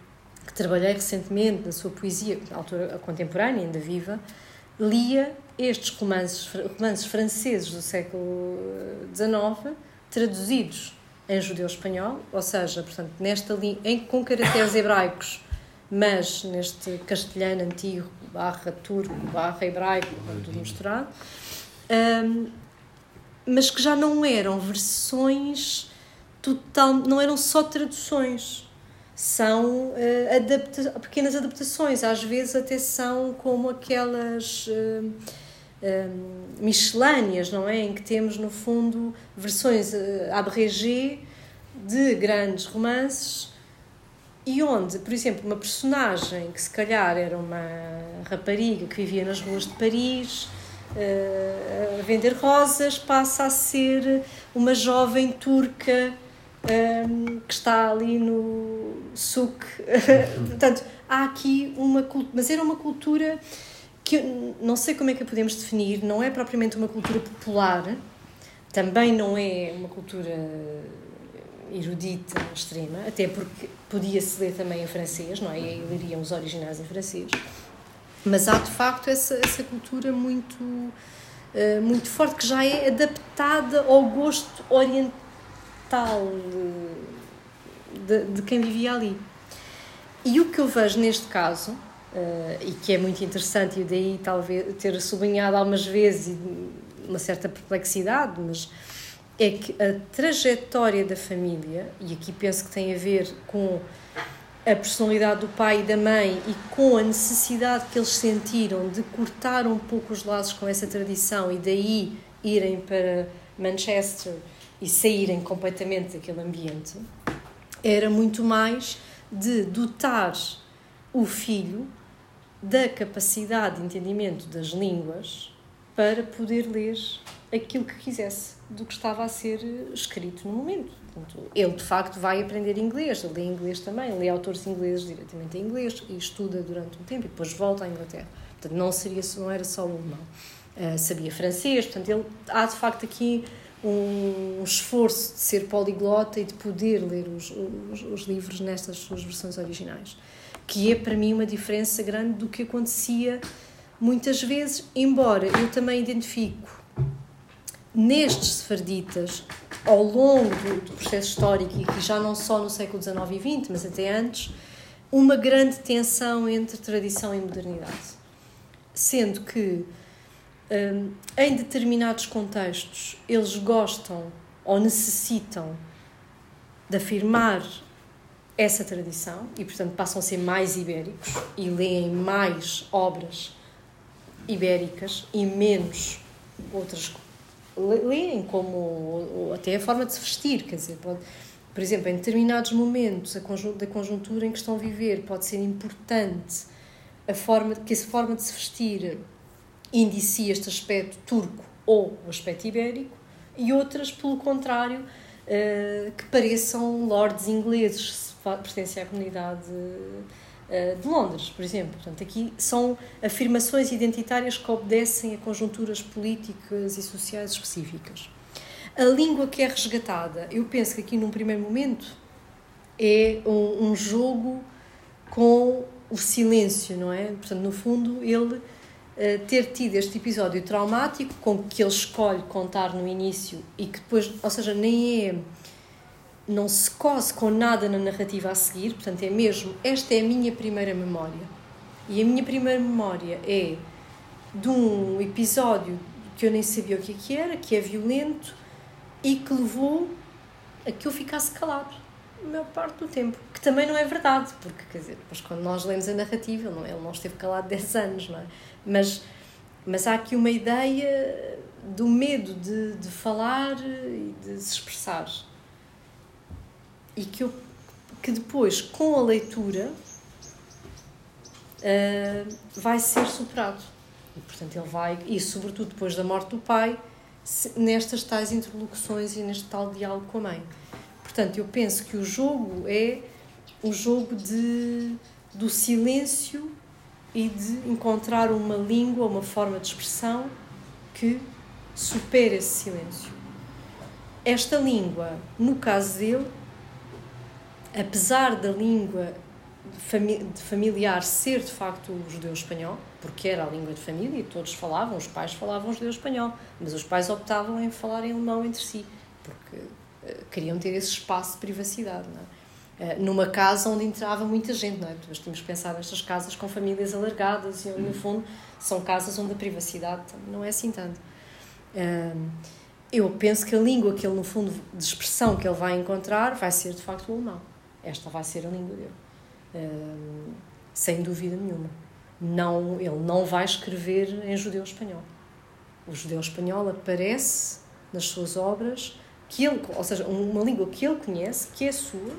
que trabalhei recentemente na sua poesia, autora contemporânea, ainda viva, lia estes romances, romances franceses do século XIX, eh, traduzidos em judeu-espanhol, ou seja, portanto, nesta em, com caracteres hebraicos, mas neste castelhano antigo, barra turco, barra hebraico, tudo misturado, um, mas que já não eram versões total, não eram só traduções, são uh, adapta pequenas adaptações, às vezes até são como aquelas. Uh, miscelâneas, não é? Em que temos, no fundo, versões uh, abrégé de grandes romances e onde, por exemplo, uma personagem que se calhar era uma rapariga que vivia nas ruas de Paris a vender rosas passa a ser uma jovem turca um, que está ali no souk. Portanto, há aqui uma cultura, mas era uma cultura que não sei como é que a podemos definir, não é propriamente uma cultura popular, também não é uma cultura erudita extrema, até porque podia-se ler também em francês, não é? E aí leriam os originais em francês. Mas há de facto essa, essa cultura muito, uh, muito forte que já é adaptada ao gosto oriental de, de, quem vivia ali. E o que eu vejo neste caso Uh, e que é muito interessante, e daí talvez ter sublinhado algumas vezes uma certa perplexidade, mas é que a trajetória da família, e aqui penso que tem a ver com a personalidade do pai e da mãe e com a necessidade que eles sentiram de cortar um pouco os laços com essa tradição e daí irem para Manchester e saírem completamente daquele ambiente, era muito mais de dotar o filho da capacidade de entendimento das línguas para poder ler aquilo que quisesse do que estava a ser escrito no momento. Portanto, ele, de facto, vai aprender inglês, lê inglês também, lê autores ingleses diretamente em inglês e estuda durante um tempo e depois volta à Inglaterra. Portanto, não, seria, não era só o alemão. Uh, sabia francês, portanto, ele, há de facto aqui um esforço de ser poliglota e de poder ler os, os, os livros nestas suas versões originais que é para mim uma diferença grande do que acontecia muitas vezes, embora eu também identifico nestes sefarditas, ao longo do, processo histórico, e já não só no século XIX e XX, mas até antes, uma grande tensão entre tradição e modernidade. Sendo que um, em determinados contextos, eles gostam ou necessitam de afirmar essa tradição e, portanto, passam a ser mais ibéricos e leem mais obras ibéricas e menos outras leem como até a forma de se vestir, quer dizer, pode, por exemplo, em determinados momentos da conjuntura em que estão a viver, pode ser importante a forma que essa forma de se vestir indicia este aspecto turco ou o aspecto ibérico e outras, pelo contrário, uh, que pareçam lords ingleses, se pertencem à comunidade de Londres, por exemplo. Portanto, aqui são afirmações identitárias que obedecem a conjunturas políticas e sociais específicas. A língua que é resgatada, eu penso que aqui num primeiro momento é um, um jogo com o silêncio, não é? Portanto, no fundo, ele uh, ter tido este episódio traumático com que ele escolhe contar no início e que depois, ou seja, nem é. Não se cose com nada na narrativa a seguir, portanto, é mesmo. Esta é a minha primeira memória. E a minha primeira memória é de um episódio que eu nem sabia o que, é que era, que é violento e que levou a que eu ficasse calado a maior parte do tempo. Que também não é verdade, porque, quer dizer, depois quando nós lemos a narrativa, não, ele não esteve calado 10 anos, não é? Mas, mas há aqui uma ideia do medo de, de falar e de se expressar. E que, eu, que depois, com a leitura, uh, vai ser superado. E, portanto, ele vai, e sobretudo depois da morte do pai, nestas tais interlocuções e neste tal diálogo com a mãe. Portanto, eu penso que o jogo é um jogo de, do silêncio e de encontrar uma língua, uma forma de expressão que supere esse silêncio. Esta língua, no caso dele, apesar da língua de familiar ser de facto o judeu espanhol, porque era a língua de família e todos falavam, os pais falavam judeu espanhol, mas os pais optavam em falar em alemão entre si, porque uh, queriam ter esse espaço de privacidade. É? uh, numa casa onde entrava muita gente, não é? Mas temos que pensar nestas casas com famílias alargadas e, no fundo, são casas onde a privacidade não é assim tanto. Eu penso que a língua que ele, no fundo, de expressão que ele vai encontrar vai ser, de facto, o alemão. Esta vai ser a língua dele sem dúvida nenhuma. Não, ele não vai escrever em judeu espanhol. O judeu espanhol aparece nas suas obras, que ele, ou seja, uma língua que ele conhece, que é sua,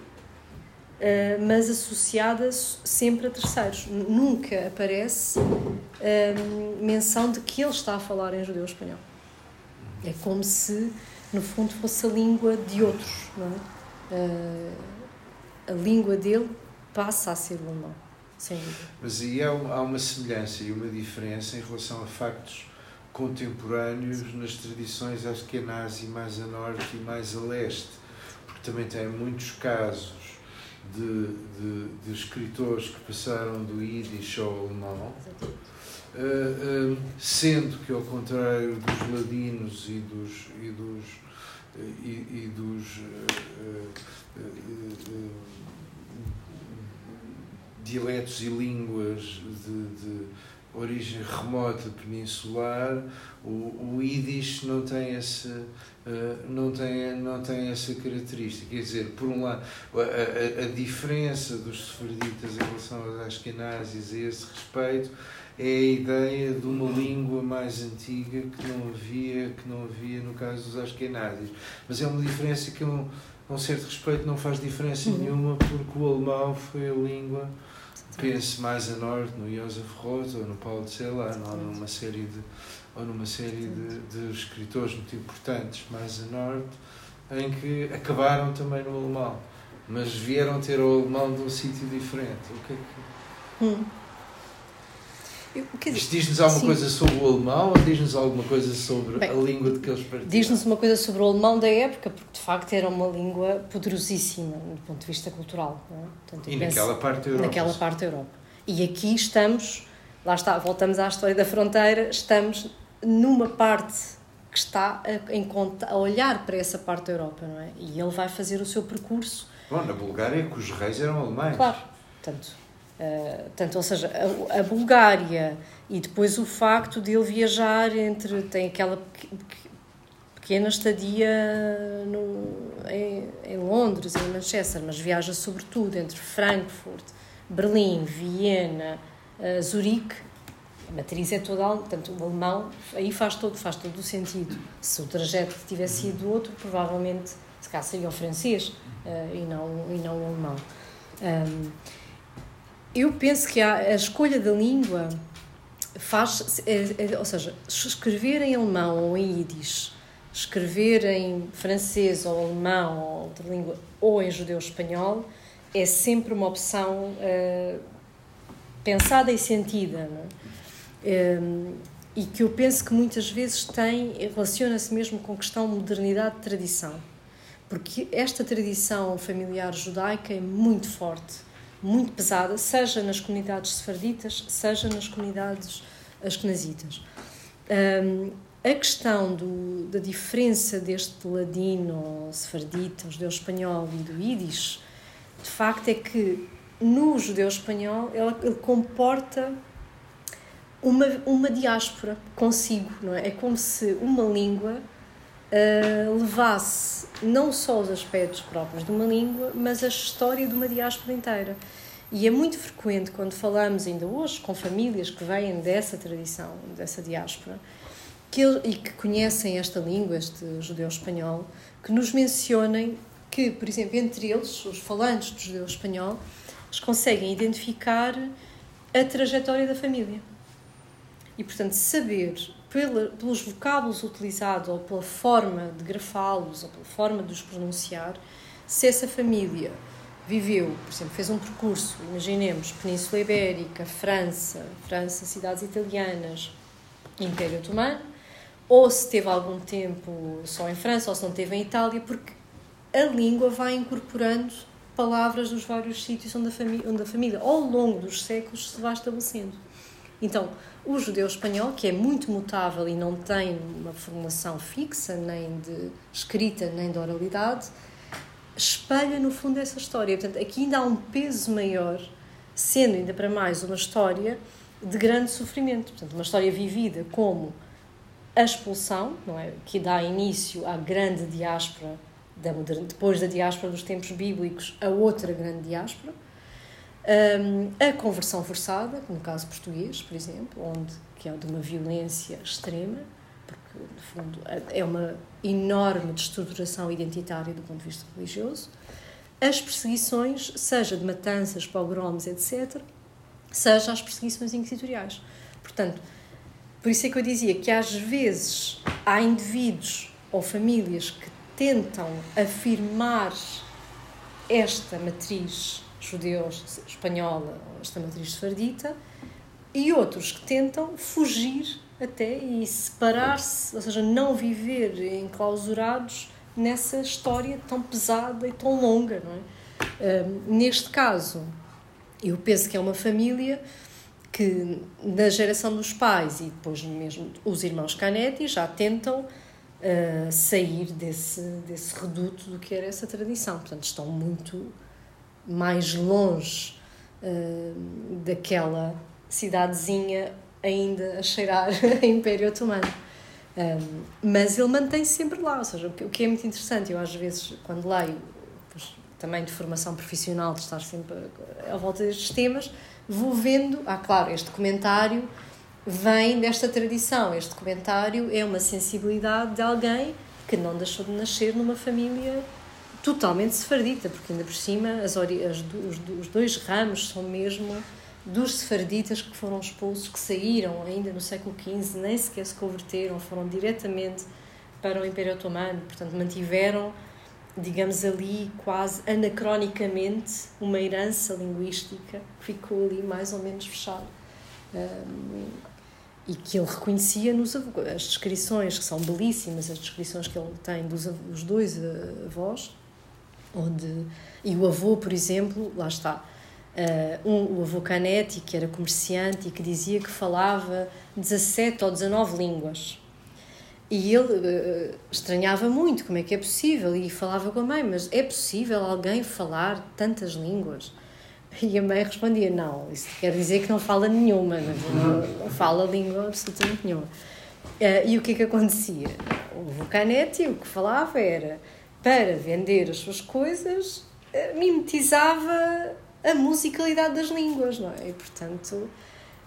Uh, mas associada sempre a terceiros. Nunca aparece uh, menção de que ele está a falar em judeu espanhol. É como se, no fundo, fosse a língua de outros. Não é? A língua dele passa a ser o alemão, sem dúvida. Mas aí há, há uma semelhança e uma diferença em relação a factos contemporâneos nas tradições askenazi mais a norte e mais a leste, porque também tem muitos casos de, de, de escritores que passaram do Yiddish ao alemão, uh, uh, sendo que ao contrário dos ladinos e dos, e dos, e, e dos uh, dialetos e línguas de, de origem remota peninsular, o, o Yiddish não tem esse uh, não tem não tem essa característica. Quer dizer, por um lado, a, a, a diferença dos sefarditas em relação aos ashkenazis a esse respeito é a ideia de uma língua mais antiga que não havia que não havia no caso dos ashkenazis. Mas é uma diferença que um, um certo respeito não faz diferença uhum. nenhuma porque o alemão foi a língua pense mais a norte no Joseph Roth ou no Paulo de Celan ou numa série de ou numa série de, de escritores muito importantes mais a norte em que acabaram também no alemão mas vieram ter o alemão de um sítio diferente. O que é que hum. Diz-nos alguma sim. coisa sobre o alemão ou diz-nos alguma coisa sobre Bem, a língua de que eles partiram? Diz-nos uma coisa sobre o alemão da época, porque de facto era uma língua poderosíssima do ponto de vista cultural. É? Portanto, e naquela parte da Europa. Naquela parte da Europa. E aqui estamos, lá está, voltamos à história da fronteira, estamos numa parte que está a, em conta, a olhar para essa parte da Europa, não é? E ele vai fazer o seu percurso. Bom, na Bulgária, que os reis eram alemães. Claro, portanto Uh, tanto, ou seja, a, a, Bulgária e depois o facto de ele viajar entre. tem aquela pequena estadia no, em, em Londres, em Manchester, mas viaja sobretudo entre Frankfurt, Berlim, Viena, uh, Zurique. A matriz é toda, portanto, o alemão, aí faz todo, faz todo o sentido. Se o trajeto tivesse sido outro, provavelmente, se calhar seria o francês uh, e, não, e não o alemão. Um, eu penso que a, a escolha da língua faz, é, é, ou seja, escrever em alemão ou em yiddish, escrever em francês ou alemão ou outra língua ou em judeu-espanhol é sempre uma opção uh, pensada e sentida. É? E que eu penso que muitas vezes tem, relaciona-se mesmo com a questão de modernidade de tradição. Porque esta tradição familiar judaica é muito forte muito pesada, seja nas comunidades sefarditas, seja nas comunidades askenazitas. Um, a questão do, da diferença deste ladino, sefardita, o judeu espanhol e do yiddish, de facto é que no judeu espanhol ele, ele comporta uma, uma diáspora consigo, não é? É como se uma língua uh, levasse não só os aspectos próprios de uma língua, mas a história de uma diáspora inteira. E é muito frequente quando falamos ainda hoje com famílias que vêm dessa tradição, dessa diáspora, que, e que conhecem esta língua, este judeu-espanhol, que nos mencionem que, por exemplo, entre eles, os falantes do judeu-espanhol, eles conseguem identificar a trajetória da família. E, portanto, saber pelos vocábulos utilizados ou pela forma de grafá-los ou pela forma de os pronunciar, se essa família viveu, por exemplo, fez um percurso, imaginemos, Península Ibérica, França, França, cidades italianas, Império Otomano, ou se teve algum tempo só em França, ou se não teve em Itália, porque a língua vai incorporando palavras dos vários sítios onde a, onde a família, ao longo dos séculos, se vai estabelecendo. Então, o judeu espanhol, que é muito mutável e não tem uma formulação fixa, nem de escrita, nem de oralidade, espelha no fundo essa história. Portanto, aqui ainda há um peso maior, sendo ainda para mais uma história de grande sofrimento. Portanto, uma história vivida como a expulsão, não é? que dá início à grande diáspora, da depois da diáspora dos tempos bíblicos, a outra grande diáspora um, a conversão forçada, no caso português, por exemplo, onde que é de uma violência extrema, porque no fundo é uma enorme destruturação identitária do ponto de vista religioso. As perseguições, seja de matanças, pogroms, etc., seja as perseguições inquisitoriais. Portanto, por isso é que eu dizia que às vezes há indivíduos ou famílias que tentam afirmar esta matriz judeus, espanhola, esta matriz sefardita, e outros que tentam fugir até e separar-se, ou seja, não viver enclausurados nessa história tão pesada e tão longa, não é? neste caso, eu penso que é uma família que na geração dos pais e depois mesmo os irmãos Canetti já tentam uh, sair desse, desse reduto do que era essa tradição. Portanto, estão muito mais longe uh, daquela cidadezinha ainda a cheirar a Império Otomano. Um, eh, mas ele mantém-se sempre lá, ou seja, o que é muito interessante, eu às vezes, quando leio, pois, também de formação profissional, de estar sempre à volta destes temas, vou vendo, ah, claro, este comentário vem desta tradição, este comentário é uma sensibilidade de alguém que não deixou de nascer numa família totalmente sefardita, porque ainda por cima as, as, os, os dois ramos são mesmo dos sefarditas que foram expulsos, que saíram ainda no século XV, nem sequer se converteram, foram diretamente para o Império Otomano, portanto mantiveram, digamos ali, quase anacronicamente, uma herança linguística que ficou ali mais ou menos fechada. Um, e que ele reconhecia nos as descrições que são belíssimas as descrições que ele tem dos os dois avós onde e o avô, por exemplo, lá está, uh, um, o avô Canetti, que era comerciante e que dizia que falava 17 ou 19 línguas. E ele uh, estranhava muito como é que é possível e falava com a mãe, mas é possível alguém falar tantas línguas? E a mãe respondia: Não, isso quer dizer que não fala nenhuma, não, não fala língua absolutamente nenhuma. Uh, e o que é que acontecia? O Vulcanetti o que falava era para vender as suas coisas, uh, mimetizava a musicalidade das línguas, não é? E portanto,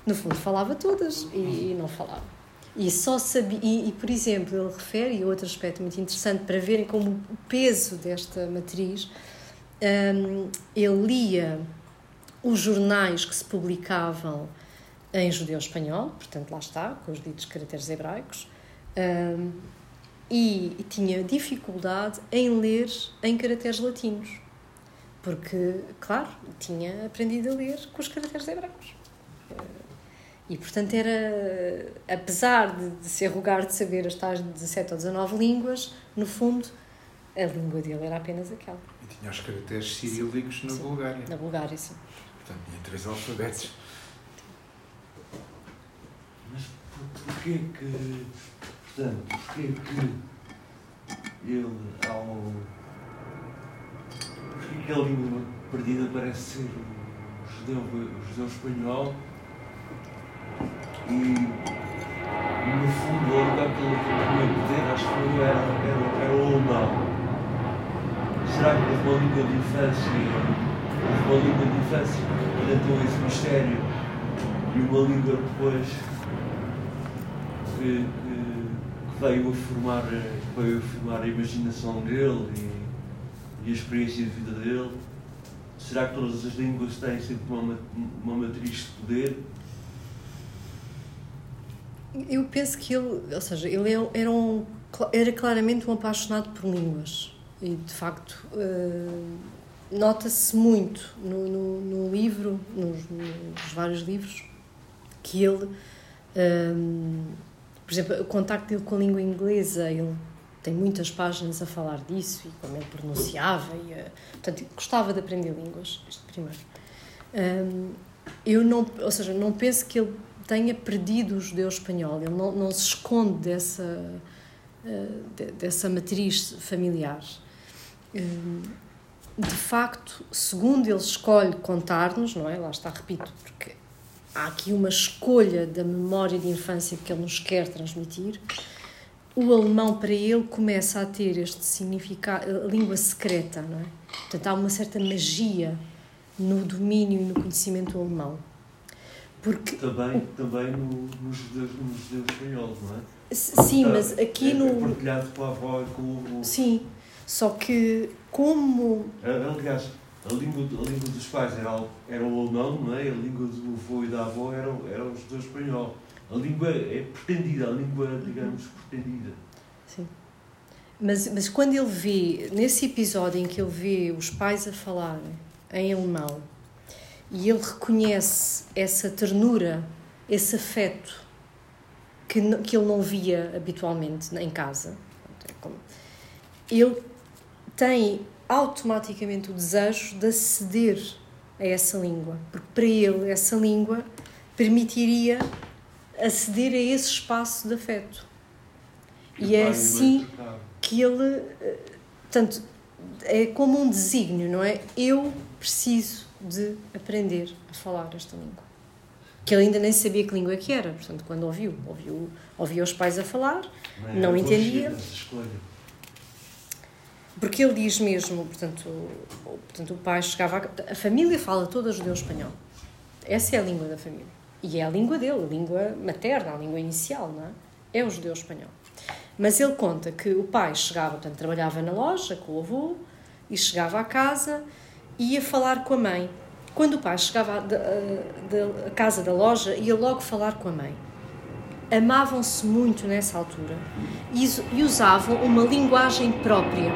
no fundo, falava todas e não falava. E só sabia, e, e, por exemplo, ele refere, e outro aspecto muito interessante para verem como o peso desta matriz, um, ele lia os jornais que se publicavam em judeu-espanhol, portanto, lá está, com os ditos caracteres hebraicos, um, e, tinha dificuldade em ler em caracteres latinos, porque, claro, tinha aprendido a ler com os caracteres hebraicos. E, portanto, era, apesar de, de se arrogar de saber as tais 17 ou 19 línguas, no fundo, a língua dele era apenas aquela. E tinha os caracteres cirílicos na sim. Bulgária. Na Bulgária, sim. Portanto, tinha três alfabetos. Mas porquê que, portanto, porquê que ele, ao... Porquê que a língua perdida parece ser o judeu, o judeu espanhol e no fundo o lugar que ele tinha poder, acho que era, era, era o alemão. Será que houve uma língua de infância, houve uma língua de infância que tentou esse mistério e uma língua depois que, que, que, veio, a formar, veio a formar a imaginação dele e, e a experiência de vida dele? Será que todas as línguas têm sempre uma, uma matriz de poder? Eu penso que ele, ou seja, ele é era, um, era claramente um apaixonado por línguas e de facto uh, nota-se muito no, no, no livro, nos, nos, vários livros, que ele, ehm, por exemplo, o contacto dele com a língua inglesa, ele tem muitas páginas a falar disso e como ele pronunciava e uh, portanto gostava de aprender línguas isto primeiro um, eu não ou seja não penso que ele tenha perdido o judeu espanhol, ele não, não se esconde dessa, de, dessa matriz familiar. Uh, de facto, segundo ele escolhe contar-nos, não é? Lá está, repito, porque há aqui uma escolha da memória de infância que ele nos quer transmitir. O alemão, para ele, começa a ter este significado, a língua secreta, não é? Portanto, há uma certa magia no domínio e no conhecimento alemão. Porque também, o... também no, nos, judeus, nos judeus espanhóis, não é? Sim, mas aqui é, no. É partilhado com a avó e com o. Sim, só que como. Aliás, a língua, a língua dos pais era, era o alemão, não é? A língua do avô e da avó era, era o judeu espanhol. A língua é pretendida, a língua, digamos, pretendida. Sim. Mas, mas quando ele vê, nesse episódio em que ele vê os pais a falar em alemão e ele reconhece essa ternura, esse afeto que, que ele não via habitualmente em casa. É ele tem automaticamente o desejo de aceder a essa língua, porque para ele essa língua permitiria aceder a esse espaço de afeto. E é assim que ele, eh, portanto, é como um desígnio, não é? Eu preciso de aprender a falar esta língua. Que ele ainda nem sabia que língua que era, portanto, quando ouviu, ouviu, ouviu os pais a falar, não, não entendia. Porque ele diz mesmo, portanto, o, portanto, o pai chegava. A, a família fala toda judeu-espanhol. Essa é a língua da família. E é a língua dele, a língua materna, a língua inicial, não é? É o judeu-espanhol. Mas ele conta que o pai chegava, portanto, trabalhava na loja com o avô e chegava à casa ia falar com a mãe. Quando o pai chegava da casa da loja, ia logo falar com a mãe. Amavam-se muito nessa altura e usavam uma linguagem própria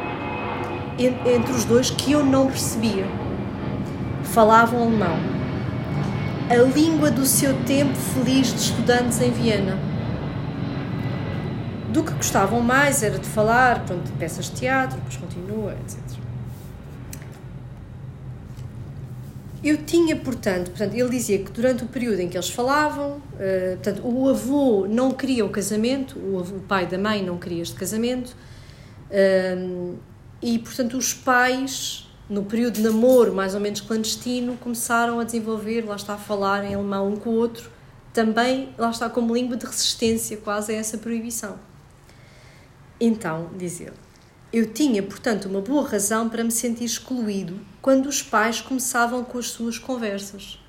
entre os dois que eu não percebia. Falavam alemão. A língua do seu tempo feliz de estudantes em Viena. Do que gostavam mais era de falar, pronto, de peças de teatro, depois continua, etc. Eu tinha, portanto, portanto, ele dizia que durante o período em que eles falavam, uh, portanto, o avô não queria o casamento, o, avô, o pai da mãe não queria este casamento, uh, e, portanto, os pais no período de namoro, mais ou menos clandestino, começaram a desenvolver, lá está a falar em alemão um com o outro, também, lá está, como língua de resistência quase a essa proibição. Então, diz ele, eu tinha, portanto, uma boa razão para me sentir excluído quando os pais começavam com as suas conversas.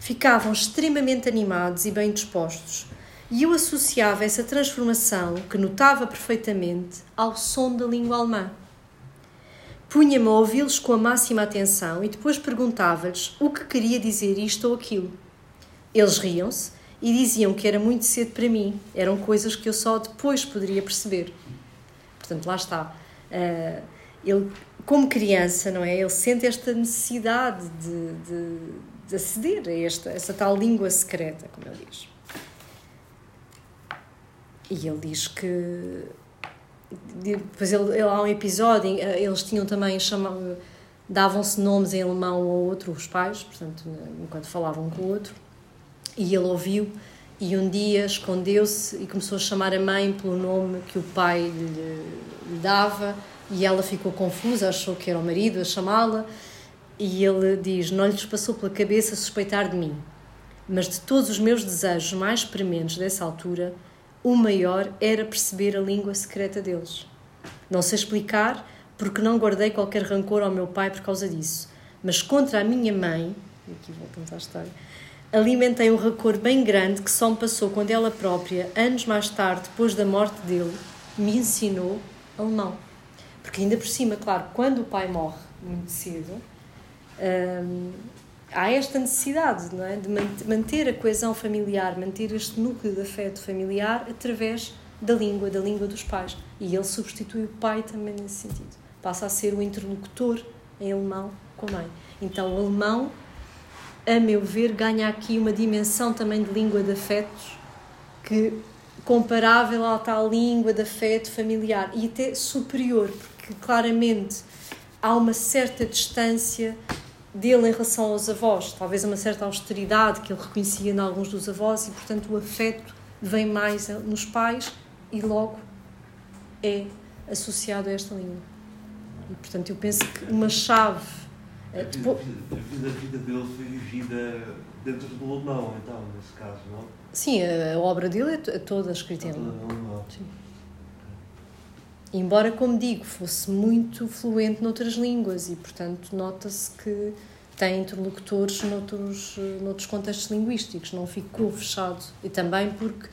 Ficavam extremamente animados e bem dispostos, e eu associava essa transformação, que notava perfeitamente, ao som da língua alemã. Punha-me a ouvi-los com a máxima atenção e depois perguntava-lhes o que queria dizer isto ou aquilo. Eles riam-se e diziam que era muito cedo para mim, eram coisas que eu só depois poderia perceber. Portanto, lá está. Uh, ele, como criança, não é? Ele sente esta necessidade de, de, de aceder a esta, essa tal língua secreta, como ele diz. E ele diz que. Depois ele, ele, há um episódio, eles tinham também chamado. davam-se nomes em alemão ao outro, os pais, portanto, enquanto falavam com o outro. E ele ouviu e um dia escondeu-se e começou a chamar a mãe pelo nome que o pai lhe, lhe dava. E ela ficou confusa, achou que era o marido a chamá-la. E ele diz: Não lhes passou pela cabeça suspeitar de mim, mas de todos os meus desejos mais prementes dessa altura, o maior era perceber a língua secreta deles. Não sei explicar, porque não guardei qualquer rancor ao meu pai por causa disso, mas contra a minha mãe, aqui voltamos à história, alimentei um rancor bem grande que só me passou quando ela própria, anos mais tarde, depois da morte dele, me ensinou alemão. Porque ainda por cima, claro, quando o pai morre muito cedo, hum, há esta necessidade não é? de manter a coesão familiar, manter este núcleo de afeto familiar através da língua, da língua dos pais. E ele substitui o pai também nesse sentido. Passa a ser o interlocutor em alemão com a mãe. Então, o alemão a meu ver, ganha aqui uma dimensão também de língua de afetos que comparável à tal língua de afeto familiar e até superior, porque claramente há uma certa distância dele em relação aos avós, talvez uma certa austeridade que ele reconhecia em alguns dos avós e, portanto, o afeto vem mais nos pais e logo é associado a esta língua. E, portanto, eu penso que uma chave a vida, a vida, a vida dele foi vivida dentro do alemão, então, nesse caso, não? Sim, a, obra dele é, é toda escrita em alemão. Sim. Embora, como digo, fosse muito fluente noutras línguas e, portanto, nota-se que tem interlocutores noutros, noutros contextos linguísticos, não ficou fechado. E também porque,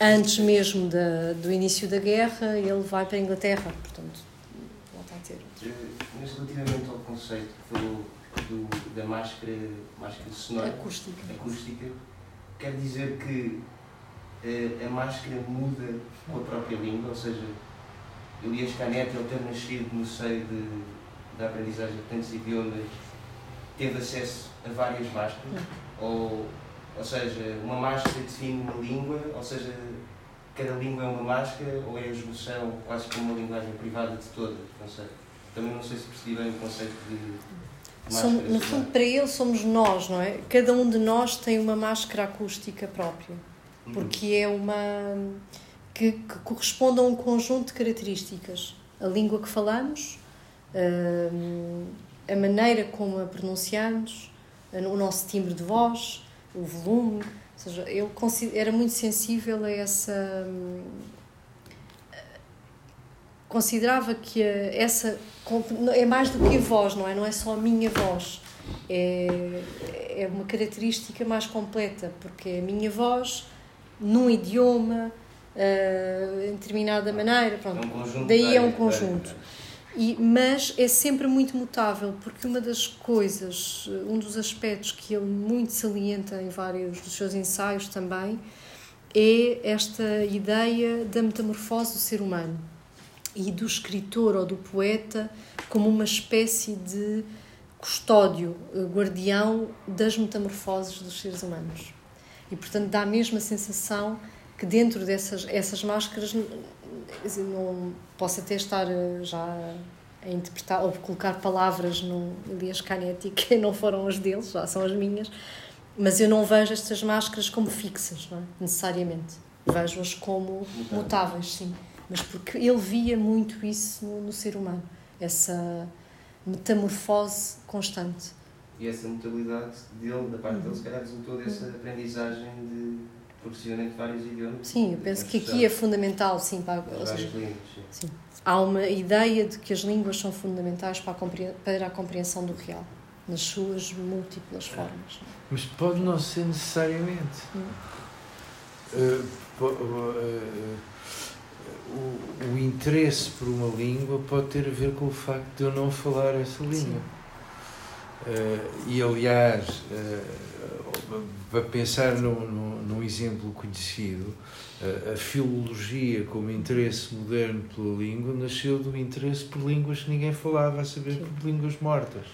antes mesmo da, do início da guerra, ele vai para a Inglaterra, portanto. Mas relativamente ao conceito que falou do, da máscara, máscara sonora acústica. acústica, quer dizer que uh, a máscara muda com a própria língua, ou seja, Elias Canetti, ao ter nascido no seio de, da aprendizagem de tantos idiomas, teve acesso a várias máscaras, ou, ou seja, uma máscara define uma língua, ou seja, cada língua é uma máscara, ou é a evolução quase como uma linguagem privada de todas, não sei. Também não sei se percebi bem o conceito de. Somos, no fundo, para ele somos nós, não é? Cada um de nós tem uma máscara acústica própria, uhum. porque é uma. Que, que, corresponde a um conjunto de características. A língua que falamos, hum, a maneira como a pronunciamos, o nosso timbre de voz, o volume. Ou seja, eu era muito sensível a essa hum, considerava que essa é mais do que a voz, não é? Não é só a minha voz. É, é uma característica mais completa, porque é a minha voz num idioma, uh, em determinada maneira. Pronto. É um Daí é um conjunto. E, mas é sempre muito mutável, porque uma das coisas, um dos aspectos que ele muito salienta em vários dos seus ensaios também, é esta ideia da metamorfose do ser humano e do escritor ou do poeta como uma espécie de custódio, eh, guardião das metamorfoses dos seres humanos. E, portanto, dá a mesma sensação que dentro dessas essas máscaras, não posso até estar eh, já a interpretar ou colocar palavras no Elias Canetti que não foram as deles, já são as minhas, mas eu não vejo estas máscaras como fixas, é? necessariamente. Vejo-as como mutáveis, sim mas porque ele via muito isso no, no ser humano, essa metamorfose constante. E essa mentalidade dele, da parte dele, se calhar resultou dessa aprendizagem de profissionalmente vários idiomas. Sim, eu penso que aqui é fundamental, sim, para, ou várias seja, línguas. sim. sim, há uma ideia de que as línguas são fundamentais para a, compre- para a compreensão do real, nas suas múltiplas formas. Mas pode não ser necessariamente. Hum. Uh, po- uh, uh, o, o interesse por uma língua pode ter a ver com o facto de eu não falar essa língua. Uh, e aliás, uh, para pensar num exemplo conhecido, uh, a filologia como interesse moderno pela língua nasceu do interesse por línguas que ninguém falava, a saber, Sim. por línguas mortas.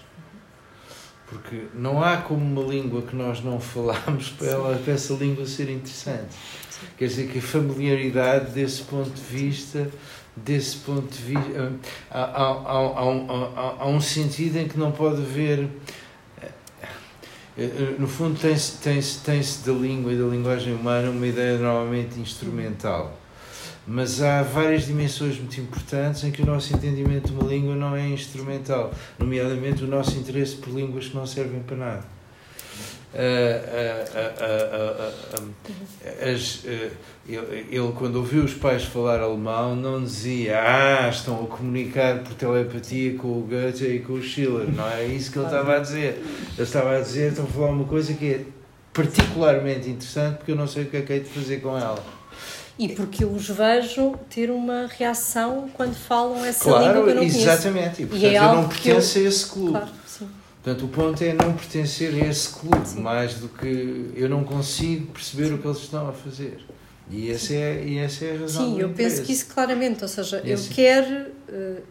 Porque não há como uma língua que nós não falamos para, ela, para essa língua ser interessante. Sim. Quer dizer que a familiaridade desse ponto de vista, desse ponto de vista, há, há, há, há, um- há- um sentido em que não pode haver. eh, eh, No fundo, tem-se tem tem da língua e da linguagem humana uma ideia normalmente instrumental. Mas há várias dimensões muito importantes em que o nosso entendimento de uma língua não é instrumental, nomeadamente o nosso interesse por línguas que não servem para nada. Ele, quando ouviu os pais falar alemão, não dizia Ah, estão a comunicar por telepatia com o Goethe e com o Schiller. Não é isso que ele estava a dizer. Ele estava a dizer: estão a falar uma coisa que é particularmente interessante porque eu não sei o que é que hei de fazer com ela. E porque eu os vejo ter uma reação quando falam essa língua que eu Claro, não conheço. exatamente. E, portanto, é eu não pertenço a esse clube. Claro, sim. Portanto, o ponto é não pertencer a esse clube, Sim. mais do que eu não consigo perceber o que eles estão a fazer. E essa é, e essa é a razão Sim, eu penso que isso claramente, ou seja, ele Esse- quer, eh,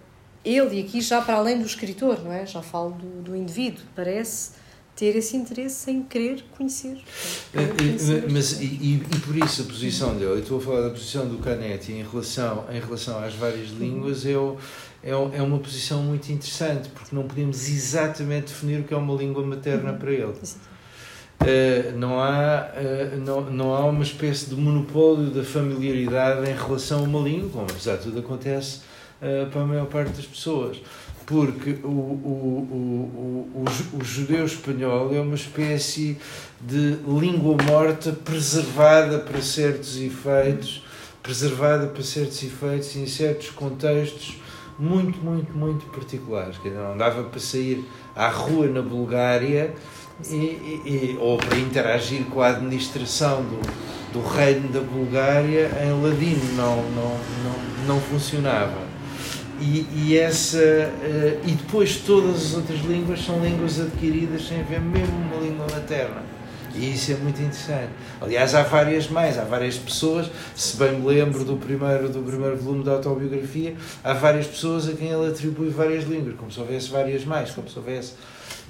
ele e aqui já para além do escritor, não é? Já falo do, do indivíduo, parece ter esse interesse em querer conhecer. Conhecer. eh, Mas, e, e, e por isso a posição dele, eu estou a falar da posição do Canetti em relação, em relação às várias Uhum. línguas, é, o- é, o- é uma posição muito interessante, porque não podemos exatamente definir o que é uma língua materna Uhum. para ele. Uh, não, há, uh, não, não há uma espécie de monopólio da familiaridade em relação a uma língua, como apesar de tudo acontece uh, para a maior parte das pessoas. Porque o, o, o, o, o, ju- o judeu espanhol é uma espécie de língua morta preservada para certos efeitos, preservada para certos efeitos em certos contextos muito, muito, muito particulares. Dizer, não dava para sair à rua na Bulgária e- e- ou para interagir com a administração do, do reino da Bulgária em ladino, não, não, não, não funcionava. E, e, essa, eh, e depois todas as outras línguas são línguas adquiridas sem haver mesmo uma língua materna. E isso é muito interessante. Aliás, há várias mais, há várias pessoas, se bem me lembro do primeiro, do primeiro volume da autobiografia, há várias pessoas a quem ele atribui várias línguas, como se houvesse várias mais, como se houvesse.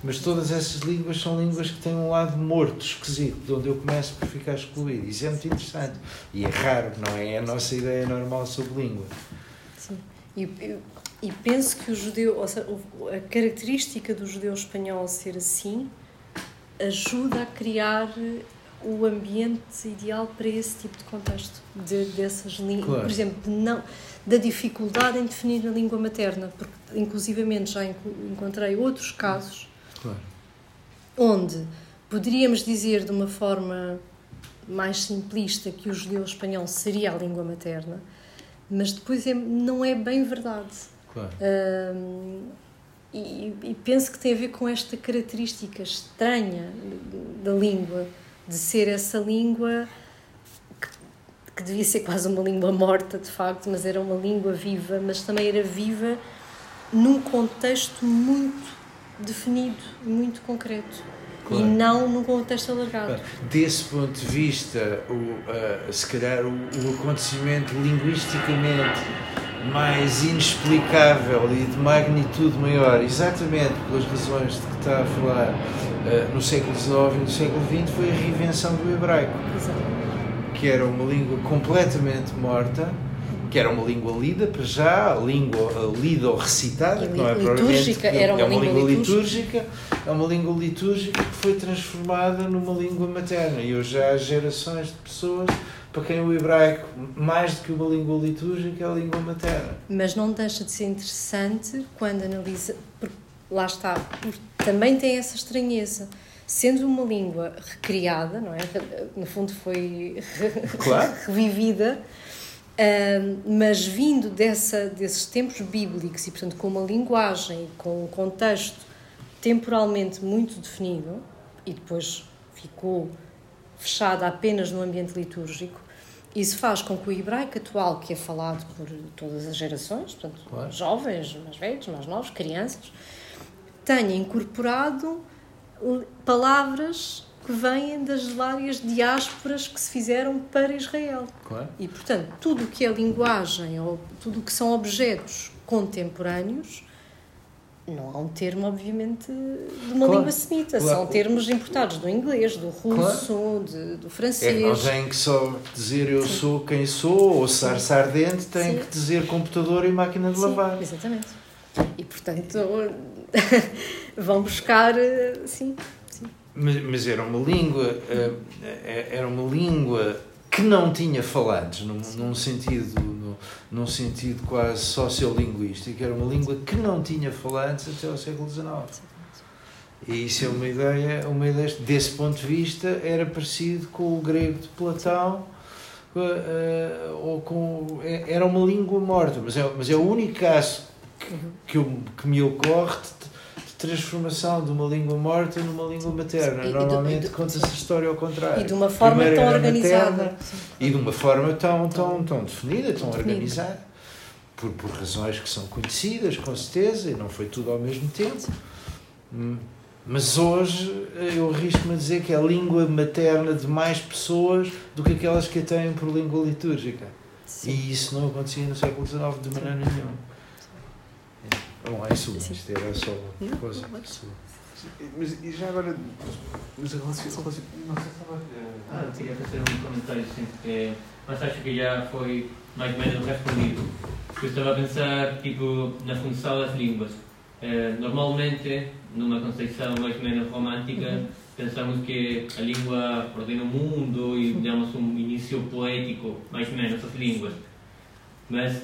Mas todas essas línguas são línguas que têm um lado morto, esquisito, de onde eu começo por ficar excluído. Isso é muito interessante. E é raro, não é? É a nossa ideia normal sobre língua. E, e penso que o judeu, seja, a característica do judeu espanhol ser assim ajuda a criar o ambiente ideal para esse tipo de contexto, de, dessas línguas, Claro. por exemplo, de não, da dificuldade em definir a língua materna, porque inclusivamente já enco- encontrei outros casos Claro. onde poderíamos dizer de uma forma mais simplista que o judeu espanhol seria a língua materna, mas depois é- não é bem verdade. Claro. E, e penso que tem a ver com esta característica estranha da língua, de ser essa língua que, que devia ser quase uma língua morta, de facto, mas era uma língua viva, mas também era viva num contexto muito definido, muito concreto. Claro. E não num contexto alargado. Desse ponto de vista, o, ah, se calhar o, o acontecimento linguisticamente mais inexplicável e de magnitude maior, exatamente pelas razões de que está a falar ah, no século XIX e no século XX, foi a reinvenção do hebraico, Exato. que era uma língua completamente morta, que era uma língua lida, para já, língua lida ou recitada, que não é litúrgica, era uma é uma língua litúrgica. litúrgica, é uma língua litúrgica que foi transformada numa língua materna. E hoje há gerações de pessoas para quem o hebraico, mais do que uma língua litúrgica, é a língua materna. Mas não deixa de ser interessante quando analisa. porque lá está, também tem essa estranheza. Sendo uma língua recriada, não é? No fundo foi claro. revivida, mas vindo dessa, desses tempos bíblicos e, portanto, com uma linguagem, com um contexto temporalmente muito definido, e depois ficou fechada apenas no ambiente litúrgico, isso faz com que o hebraico atual, que é falado por todas as gerações, portanto, claro. jovens, mais velhos, mais novos, crianças, tenha incorporado palavras que vêm das várias diásporas que se fizeram para Israel. Claro. E, portanto, tudo o que é linguagem ou tudo o que são objetos contemporâneos não há um termo, obviamente, de uma claro, língua semita. Claro. São termos importados do inglês, do russo, claro. de, do francês. É não tem que só dizer eu Sim. sou quem sou, ou sarça ardente, tem Sim. que dizer computador e máquina de Sim, lavar. Exatamente. E, portanto, vão buscar, sim. Mas, mas era uma língua, eh, era uma língua que não tinha falantes, num, num sentido num sentido quase sociolinguístico, era uma língua que não tinha falantes até ao século XIX. E isso é uma ideia, uma ideia, desse ponto de vista, era parecido com o grego de Platão, uh, ou com, era uma língua morta, mas é, mas é o único caso que, que, eu, que me ocorre transformação de uma língua morta numa língua materna. E, Normalmente conta-se a história ao contrário. E de uma forma Primeiro tão organizada. Materna, e de uma forma tão, tão, tão definida, tão definida. organizada por, por razões que são conhecidas, com certeza, e não foi tudo ao mesmo tempo. Hum, mas hoje eu arrisco-me a dizer que é a língua materna de mais pessoas do que aquelas que a têm por língua litúrgica. Sim. E isso não acontecia no século XIX de maneira nenhuma. Bom, é isso, isto era só uma coisa. Mas e já agora, mas a relação. Não sei se estava. Ah, eu queria fazer um comentário, sim, porque. Mas acho que já foi mais ou menos respondido. Eu estava a pensar tipo, na função das línguas. Eh, normalmente, numa concepção mais ou menos romântica, uhum. pensamos que a língua ordena o mundo e damos um início poético, mais ou menos, às línguas. Mas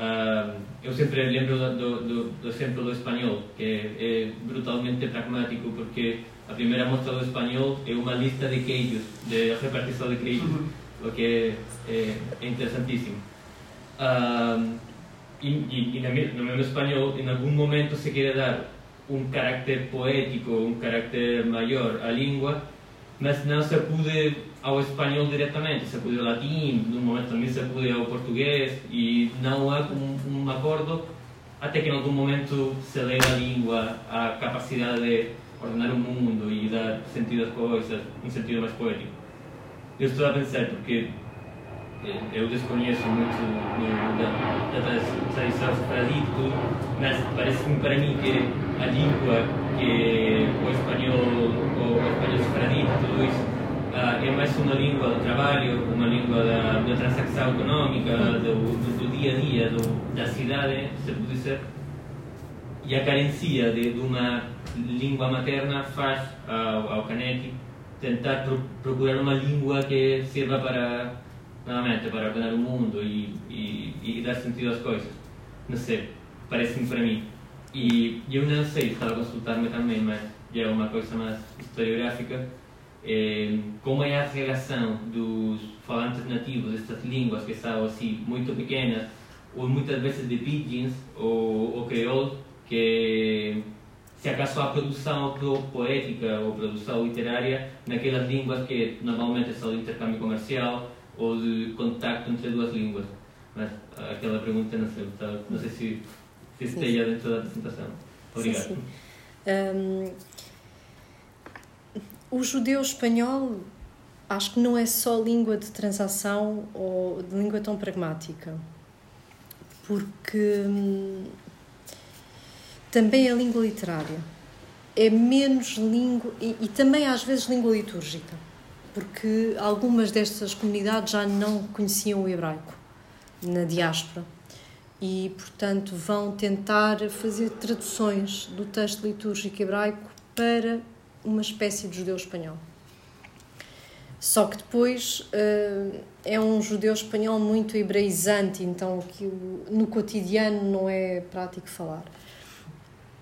uh, eu sempre lembro do, do, do, exemplo do espanhol, que é, brutalmente pragmático, porque a primeira mostra do espanhol é uma lista de queijos, de repartição de queijos, o que é, é, é interessantíssimo. Uh, e, e, e no mesmo espanhol, em algum momento se quer dar um carácter poético, um carácter maior à língua, mas não se acude ao espanhol diretamente, se acude ao latim, num momento também se acude ao português, e não há um, um acordo até que em algum momento se leva a língua à capacidade de ordenar o mundo e dar sentido às coisas, um sentido mais poético. Eu estou a pensar porque eu desconheço muito da, da tradição sefardita mas parece-me para mim que a língua que o espanhol, o, espanhol sefardita, tudo isso, uh, é mais uma língua do trabalho, uma língua da, da transação económica, do, do, do, dia a dia, do, da cidade, se pode dizer. E a carencia de, de uma língua materna faz ao, ao Canetti tentar pro, procurar uma língua que sirva para novamente para ordenar o mundo e, e, e dar sentido às coisas. Não sei, parece-me para mim. E eu não sei, estava a consultar-me também, mas é uma coisa mais historiográfica, é, como é a relação dos falantes nativos destas línguas que são assim muito pequenas, ou muitas vezes de pidgins ou, ou creole, que se acaso há produção poética ou produção literária naquelas línguas que normalmente são de intercâmbio comercial ou de contacto entre duas línguas. Mas aquela pergunta não sei, não sei se, se esteja dentro da apresentação. Obrigado. Sim, sim. Um, o judeu espanhol acho que não é só língua de transação ou de língua tão pragmática, porque hum, também é língua literária. É menos língua e, e também às vezes língua litúrgica porque algumas destas comunidades já não conheciam o hebraico na diáspora e, portanto, vão tentar fazer traduções do texto litúrgico hebraico para uma espécie de judeu espanhol. Só que depois uh, é um judeu espanhol muito hebraizante, então que no cotidiano não é prático falar.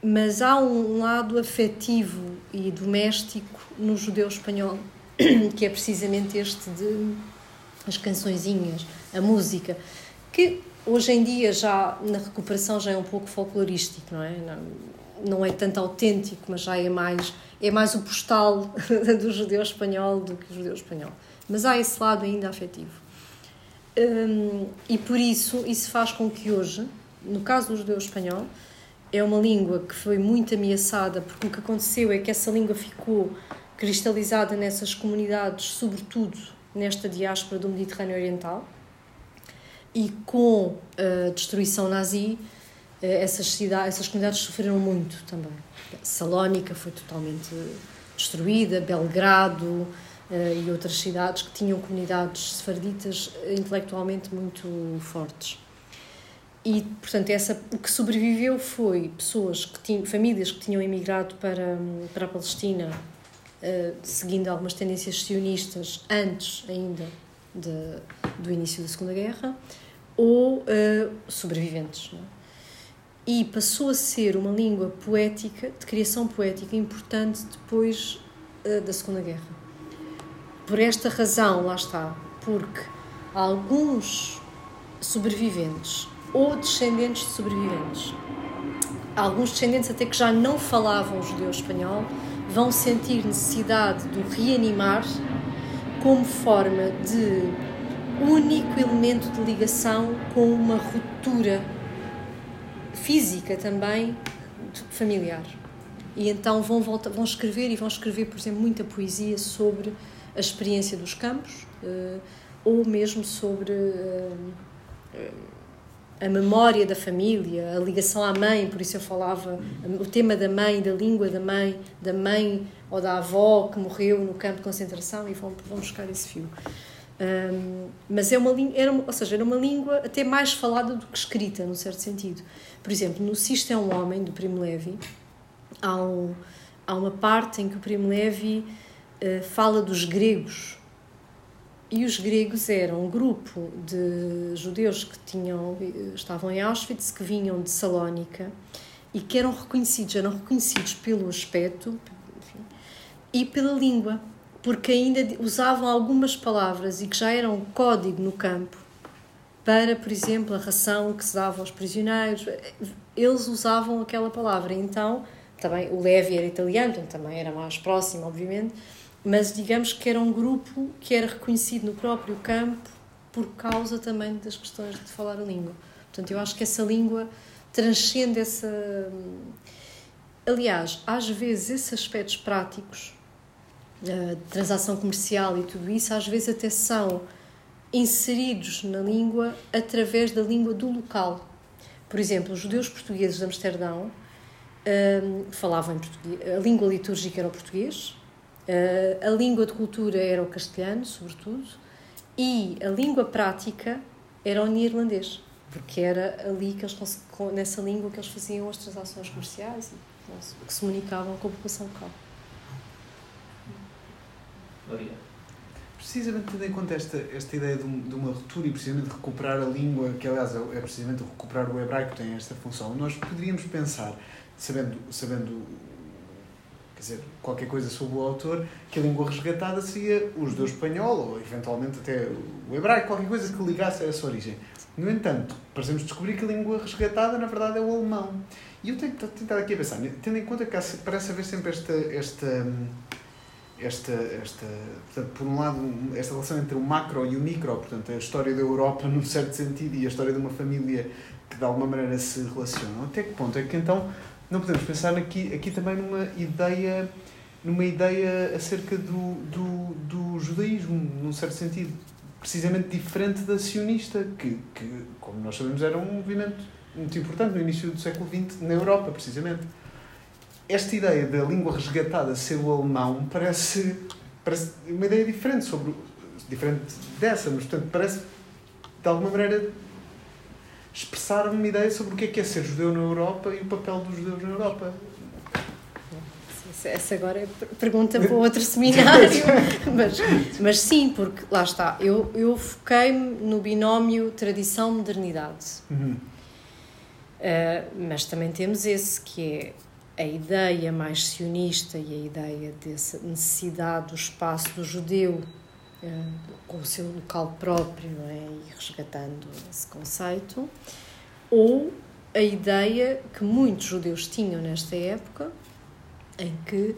mas há um lado afetivo e doméstico no judeu espanhol, que é precisamente este de as cançõezinhas, a música, que hoje em dia já na recuperação já é um pouco folclorístico, não é? Não, não é tanto autêntico, mas já é mais é mais o postal do judeu espanhol do que o judeu espanhol. Mas há esse lado ainda afetivo. Hum, e por isso, isso faz com que hoje, no caso do judeu espanhol, é uma língua que foi muito ameaçada, porque o que aconteceu é que essa língua ficou cristalizada nessas comunidades, sobretudo nesta diáspora do Mediterrâneo Oriental, e com a destruição nazi, eh, essas, cidades, essas comunidades sofreram muito também. Salónica foi totalmente destruída, Belgrado, uh, e outras cidades que tinham comunidades sefarditas intelectualmente muito fortes. E, portanto, essa, o que sobreviveu foi pessoas que tinham, famílias que tinham emigrado para, para a Palestina, uh, seguindo algumas tendências sionistas antes ainda de, do início da Segunda Guerra, ou uh, sobreviventes. Não é? E passou a ser uma língua poética, de criação poética, importante depois uh, da Segunda Guerra. Por esta razão, lá está, porque alguns sobreviventes ou descendentes de sobreviventes, alguns descendentes até que já não falavam judeu espanhol, vão sentir necessidade de o reanimar como forma de único elemento de ligação com uma ruptura física também familiar. E então vão, voltar, vão escrever e vão escrever, por exemplo, muita poesia sobre a experiência dos campos uh, ou mesmo sobre uh, a memória da família, a ligação à mãe, por isso eu falava o tema da mãe, da língua da mãe, da mãe ou da avó que morreu no campo de concentração e vão, vão buscar esse fio. Um, mas é uma, era, ou seja, era uma língua até mais falada do que escrita, num certo sentido. Por exemplo, no Sisto é um Homem, do Primo Levi, há, um, há uma parte em que o Primo Levi eh, fala dos gregos. E os gregos eram um grupo de judeus que tinham, eh, estavam em Auschwitz, que vinham de Salónica e que eram reconhecidos, eram reconhecidos pelo aspecto enfim, e pela língua, porque ainda usavam algumas palavras e que já eram código no campo para, por exemplo, a ração que se dava aos prisioneiros. Eles usavam aquela palavra. Então, também o Levi era italiano, então também era mais próximo, obviamente mas digamos que era um grupo que era reconhecido no próprio campo por causa também das questões de falar a língua. Portanto, eu acho que essa língua transcende essa. Aliás, às vezes esses aspectos práticos, de transação comercial e tudo isso, às vezes até são inseridos na língua através da língua do local. Por exemplo, os judeus portugueses de Amsterdão um, falavam em português, a língua litúrgica era o português, Uh, a língua de cultura era o castelhano, sobretudo, e a língua prática era o neerlandês, porque era ali que eles, nessa língua que eles faziam as transações comerciais e que se comunicavam com a população local. Obrigado. Precisamente tendo em conta esta, esta ideia de, um, de, uma ruptura e precisamente recuperar a língua, que aliás é, é precisamente recuperar o hebraico tem esta função, nós poderíamos pensar, sabendo, sabendo quer dizer, qualquer coisa sobre o autor, que a língua resgatada seria o judeu espanhol, ou eventualmente até o hebraico, qualquer coisa que ligasse a essa origem. No entanto, parecemos descobrir que a língua resgatada, na verdade, é o alemão. E eu tenho tentado aqui a pensar, tendo em conta que parece haver sempre esta, esta, esta, esta portanto, por um lado, esta relação entre o macro e o micro, portanto, a história da Europa, num certo sentido, e a história de uma família que de alguma maneira se relacionam. Até que ponto é que então não podemos pensar aqui, aqui também numa ideia numa ideia acerca do, do, do judaísmo, num certo sentido, precisamente diferente da sionista, que, que, como nós sabemos, era um movimento muito importante no início do século XX, na Europa, precisamente. Esta ideia da língua resgatada ser o alemão parece, parece uma ideia diferente, sobre, diferente dessa, mas, portanto, parece, de alguma maneira, expressar uma ideia sobre o que é, que é ser judeu na Europa e o papel dos judeus na Europa. Essa agora é pergunta para outro seminário. mas, mas sim, porque lá está, eu, eu foquei-me no binómio tradição-modernidade. Uhum. Uh, mas também temos esse que é a ideia mais sionista e a ideia dessa necessidade do espaço do judeu eh, com o seu local próprio é? e resgatando esse conceito, ou a ideia que muitos judeus tinham nesta época, em que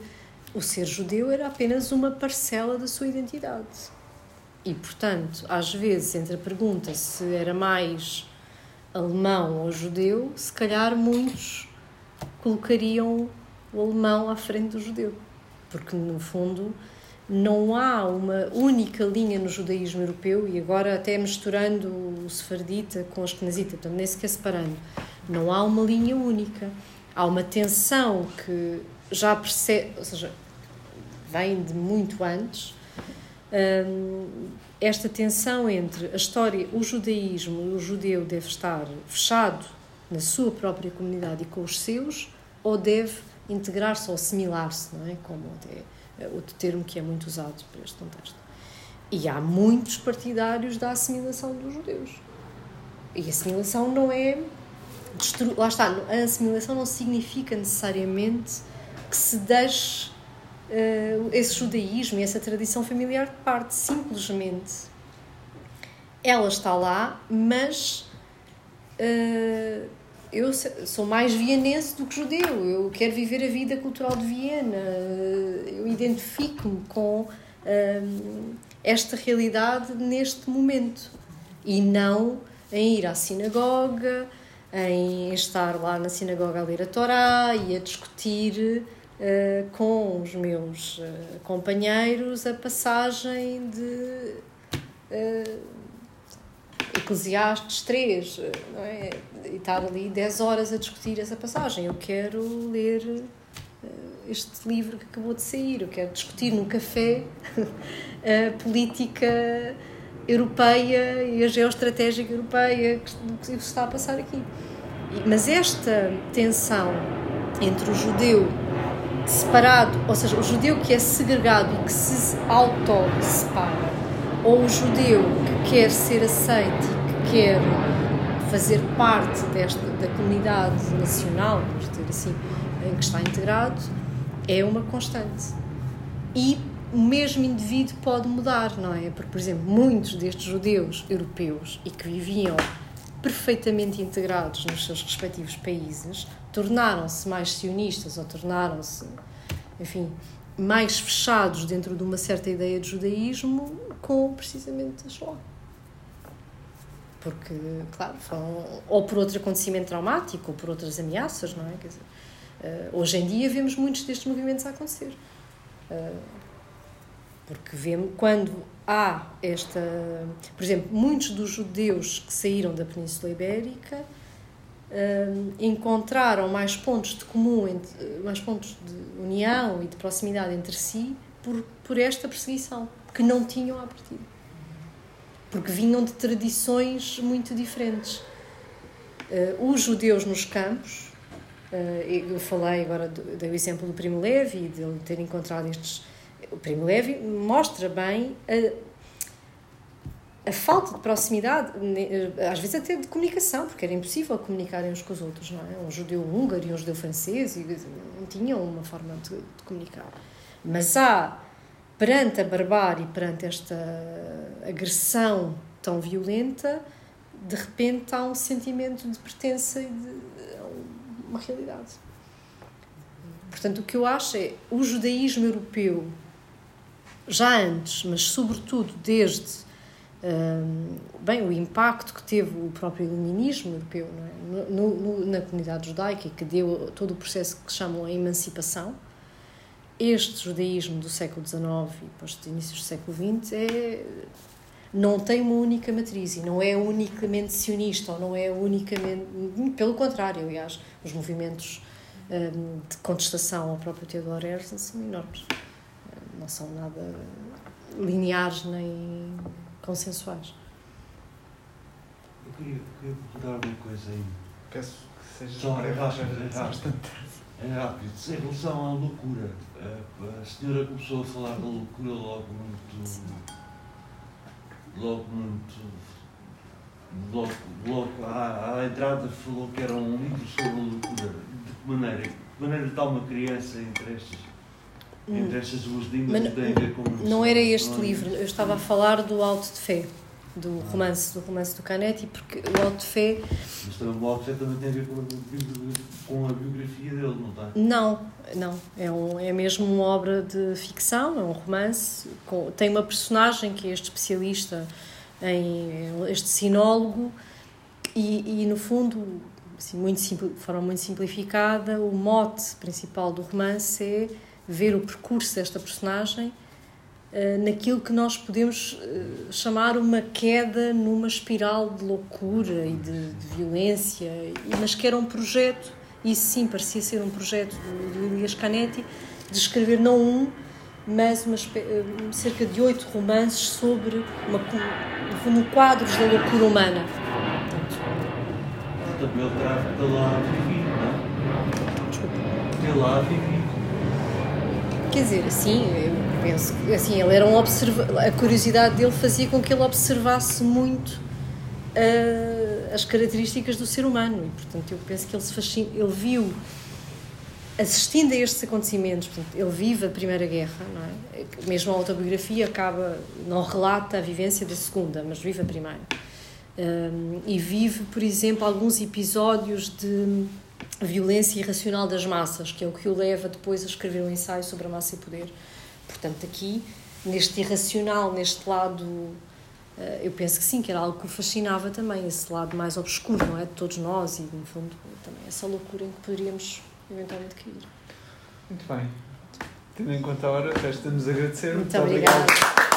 o ser judeu era apenas uma parcela da sua identidade. E, portanto, às vezes, entre a pergunta se era mais alemão ou judeu, se calhar muitos colocariam o alemão à frente do judeu. Porque, no fundo, não há uma única linha no judaísmo europeu, e agora até misturando o sefardita com o esquenazita, portanto, nem sequer separando, não há uma linha única. Há uma tensão que já percebe, ou seja, vem de muito antes, hum, esta tensão entre a história, o judaísmo, o judeu deve estar fechado na sua própria comunidade e com os seus, ou deve integrar-se ou assimilar-se, não é? Como é outro termo que é muito usado para este contexto. E há muitos partidários da assimilação dos judeus. E assimilação não é. Destru... Lá está, a assimilação não significa necessariamente que se deixe uh, esse judaísmo e essa tradição familiar de parte. Simplesmente ela está lá, mas uh, eu sou mais vienense do que judeu. Eu quero viver a vida cultural de Viena. Eu identifico-me com uh, esta realidade neste momento e não em ir à sinagoga, em estar lá na sinagoga a ler a Torá e a discutir uh, com os meus uh, companheiros a passagem de uh, Eclesiastes 3, não é? E estar ali 10 horas a discutir essa passagem. Eu quero ler este livro que acabou de sair, eu quero discutir num café a política europeia e a geoestratégica europeia que está a passar aqui. Mas esta tensão entre o judeu separado, ou seja, o judeu que é segregado e que se auto-separa, ou o judeu que quer ser aceito e que quer fazer parte desta, da comunidade nacional, vamos dizer assim, em que está integrado, é uma constante. E o mesmo indivíduo pode mudar, não é? Porque, por exemplo, muitos destes judeus europeus e que viviam perfeitamente integrados nos seus respectivos países tornaram-se mais sionistas ou tornaram-se, enfim, mais fechados dentro de uma certa ideia de judaísmo com precisamente a Shoah. Porque, claro, foram, ou por outro acontecimento traumático ou por outras ameaças, não é? Quer dizer, uh, hoje em dia vemos muitos destes movimentos a acontecer. Uh, porque vemos quando há esta. Por exemplo, muitos dos judeus que saíram da Península Ibérica uh, encontraram mais pontos de comum, mais pontos de união e de proximidade entre si por, por esta perseguição, que não tinham à partida. Porque vinham de tradições muito diferentes. Uh, os judeus nos campos, uh, eu falei agora, dei o exemplo do Primo Levi, de ele ter encontrado estes. O Primo Levi mostra bem a, a falta de proximidade, às vezes até de comunicação, porque era impossível comunicarem uns com os outros, não é? Um judeu húngaro e um judeu francês e não tinham uma forma de, de comunicar. Mas há, perante a barbárie, perante esta agressão tão violenta, de repente há um sentimento de pertença e de uma realidade. Portanto, o que eu acho é o judaísmo europeu, já antes, mas sobretudo desde bem, o impacto que teve o próprio iluminismo europeu é? no, no, na comunidade judaica que deu todo o processo que chamam a emancipação. Este judaísmo do século XIX e depois inícios do século XX é, não tem uma única matriz e não é unicamente sionista ou não é unicamente. Pelo contrário, aliás, os movimentos um, de contestação ao próprio Theodor Herzl são enormes. Não são nada lineares nem consensuais. Eu queria, queria perguntar uma coisa aí. Peço que seja Só é rápido, é rápido. É rápido. Em relação à loucura, a, senhora começou a falar da loucura logo muito. Logo muito. Logo, logo à, à entrada falou que era um livro sobre a loucura. De que maneira? de maneira está uma criança entre estas, Hum. entre estas duas línguas Mas que têm a ver com. Não era este não é? livro, eu estava a falar do Alto de Fé, do romance, do romance do Canetti, porque o Alto de Fé, Mas também o Alto também tem a ver com a, com a biografia dele, não está? não, não, é, um, é mesmo uma obra de ficção, é um romance, com, tem uma personagem que é este especialista, em, este sinólogo, e, e no fundo, assim, muito de forma muito simplificada, o mote principal do romance é ver o percurso desta personagem naquilo que nós podemos eh, chamar uma queda numa espiral de loucura e de, de violência, mas que era um projeto, isso sim parecia ser um projeto do, do Elias Canetti, de escrever não um, mas uma, eh, cerca de oito romances sobre uma, co- no fundo, quadros da loucura humana. Portanto, Portanto, terá ele lá não desculpa. é? Ele lá. Quer dizer, assim, eu penso assim, ele era um observa a curiosidade dele fazia com que ele observasse muito ah, as características do ser humano e, portanto, eu penso que ele se fascina, ele viu assistindo a estes acontecimentos, portanto, ele vive a Primeira Guerra, não é? Mesmo a autobiografia acaba, não relata a vivência da Segunda, mas vive a Primeira. Um, e vive, por exemplo, alguns episódios de violência irracional das massas, que é o que o leva depois a escrever um ensaio sobre a massa e poder. Portanto, aqui, neste irracional, neste lado, eh, eu penso que sim, que era algo que o fascinava também, esse lado mais obscuro, não é? De todos nós e, no fundo, também essa loucura em que poderíamos eventualmente cair. Muito bem. Tendo em conta a hora, resta-nos agradecer. Muito obrigada.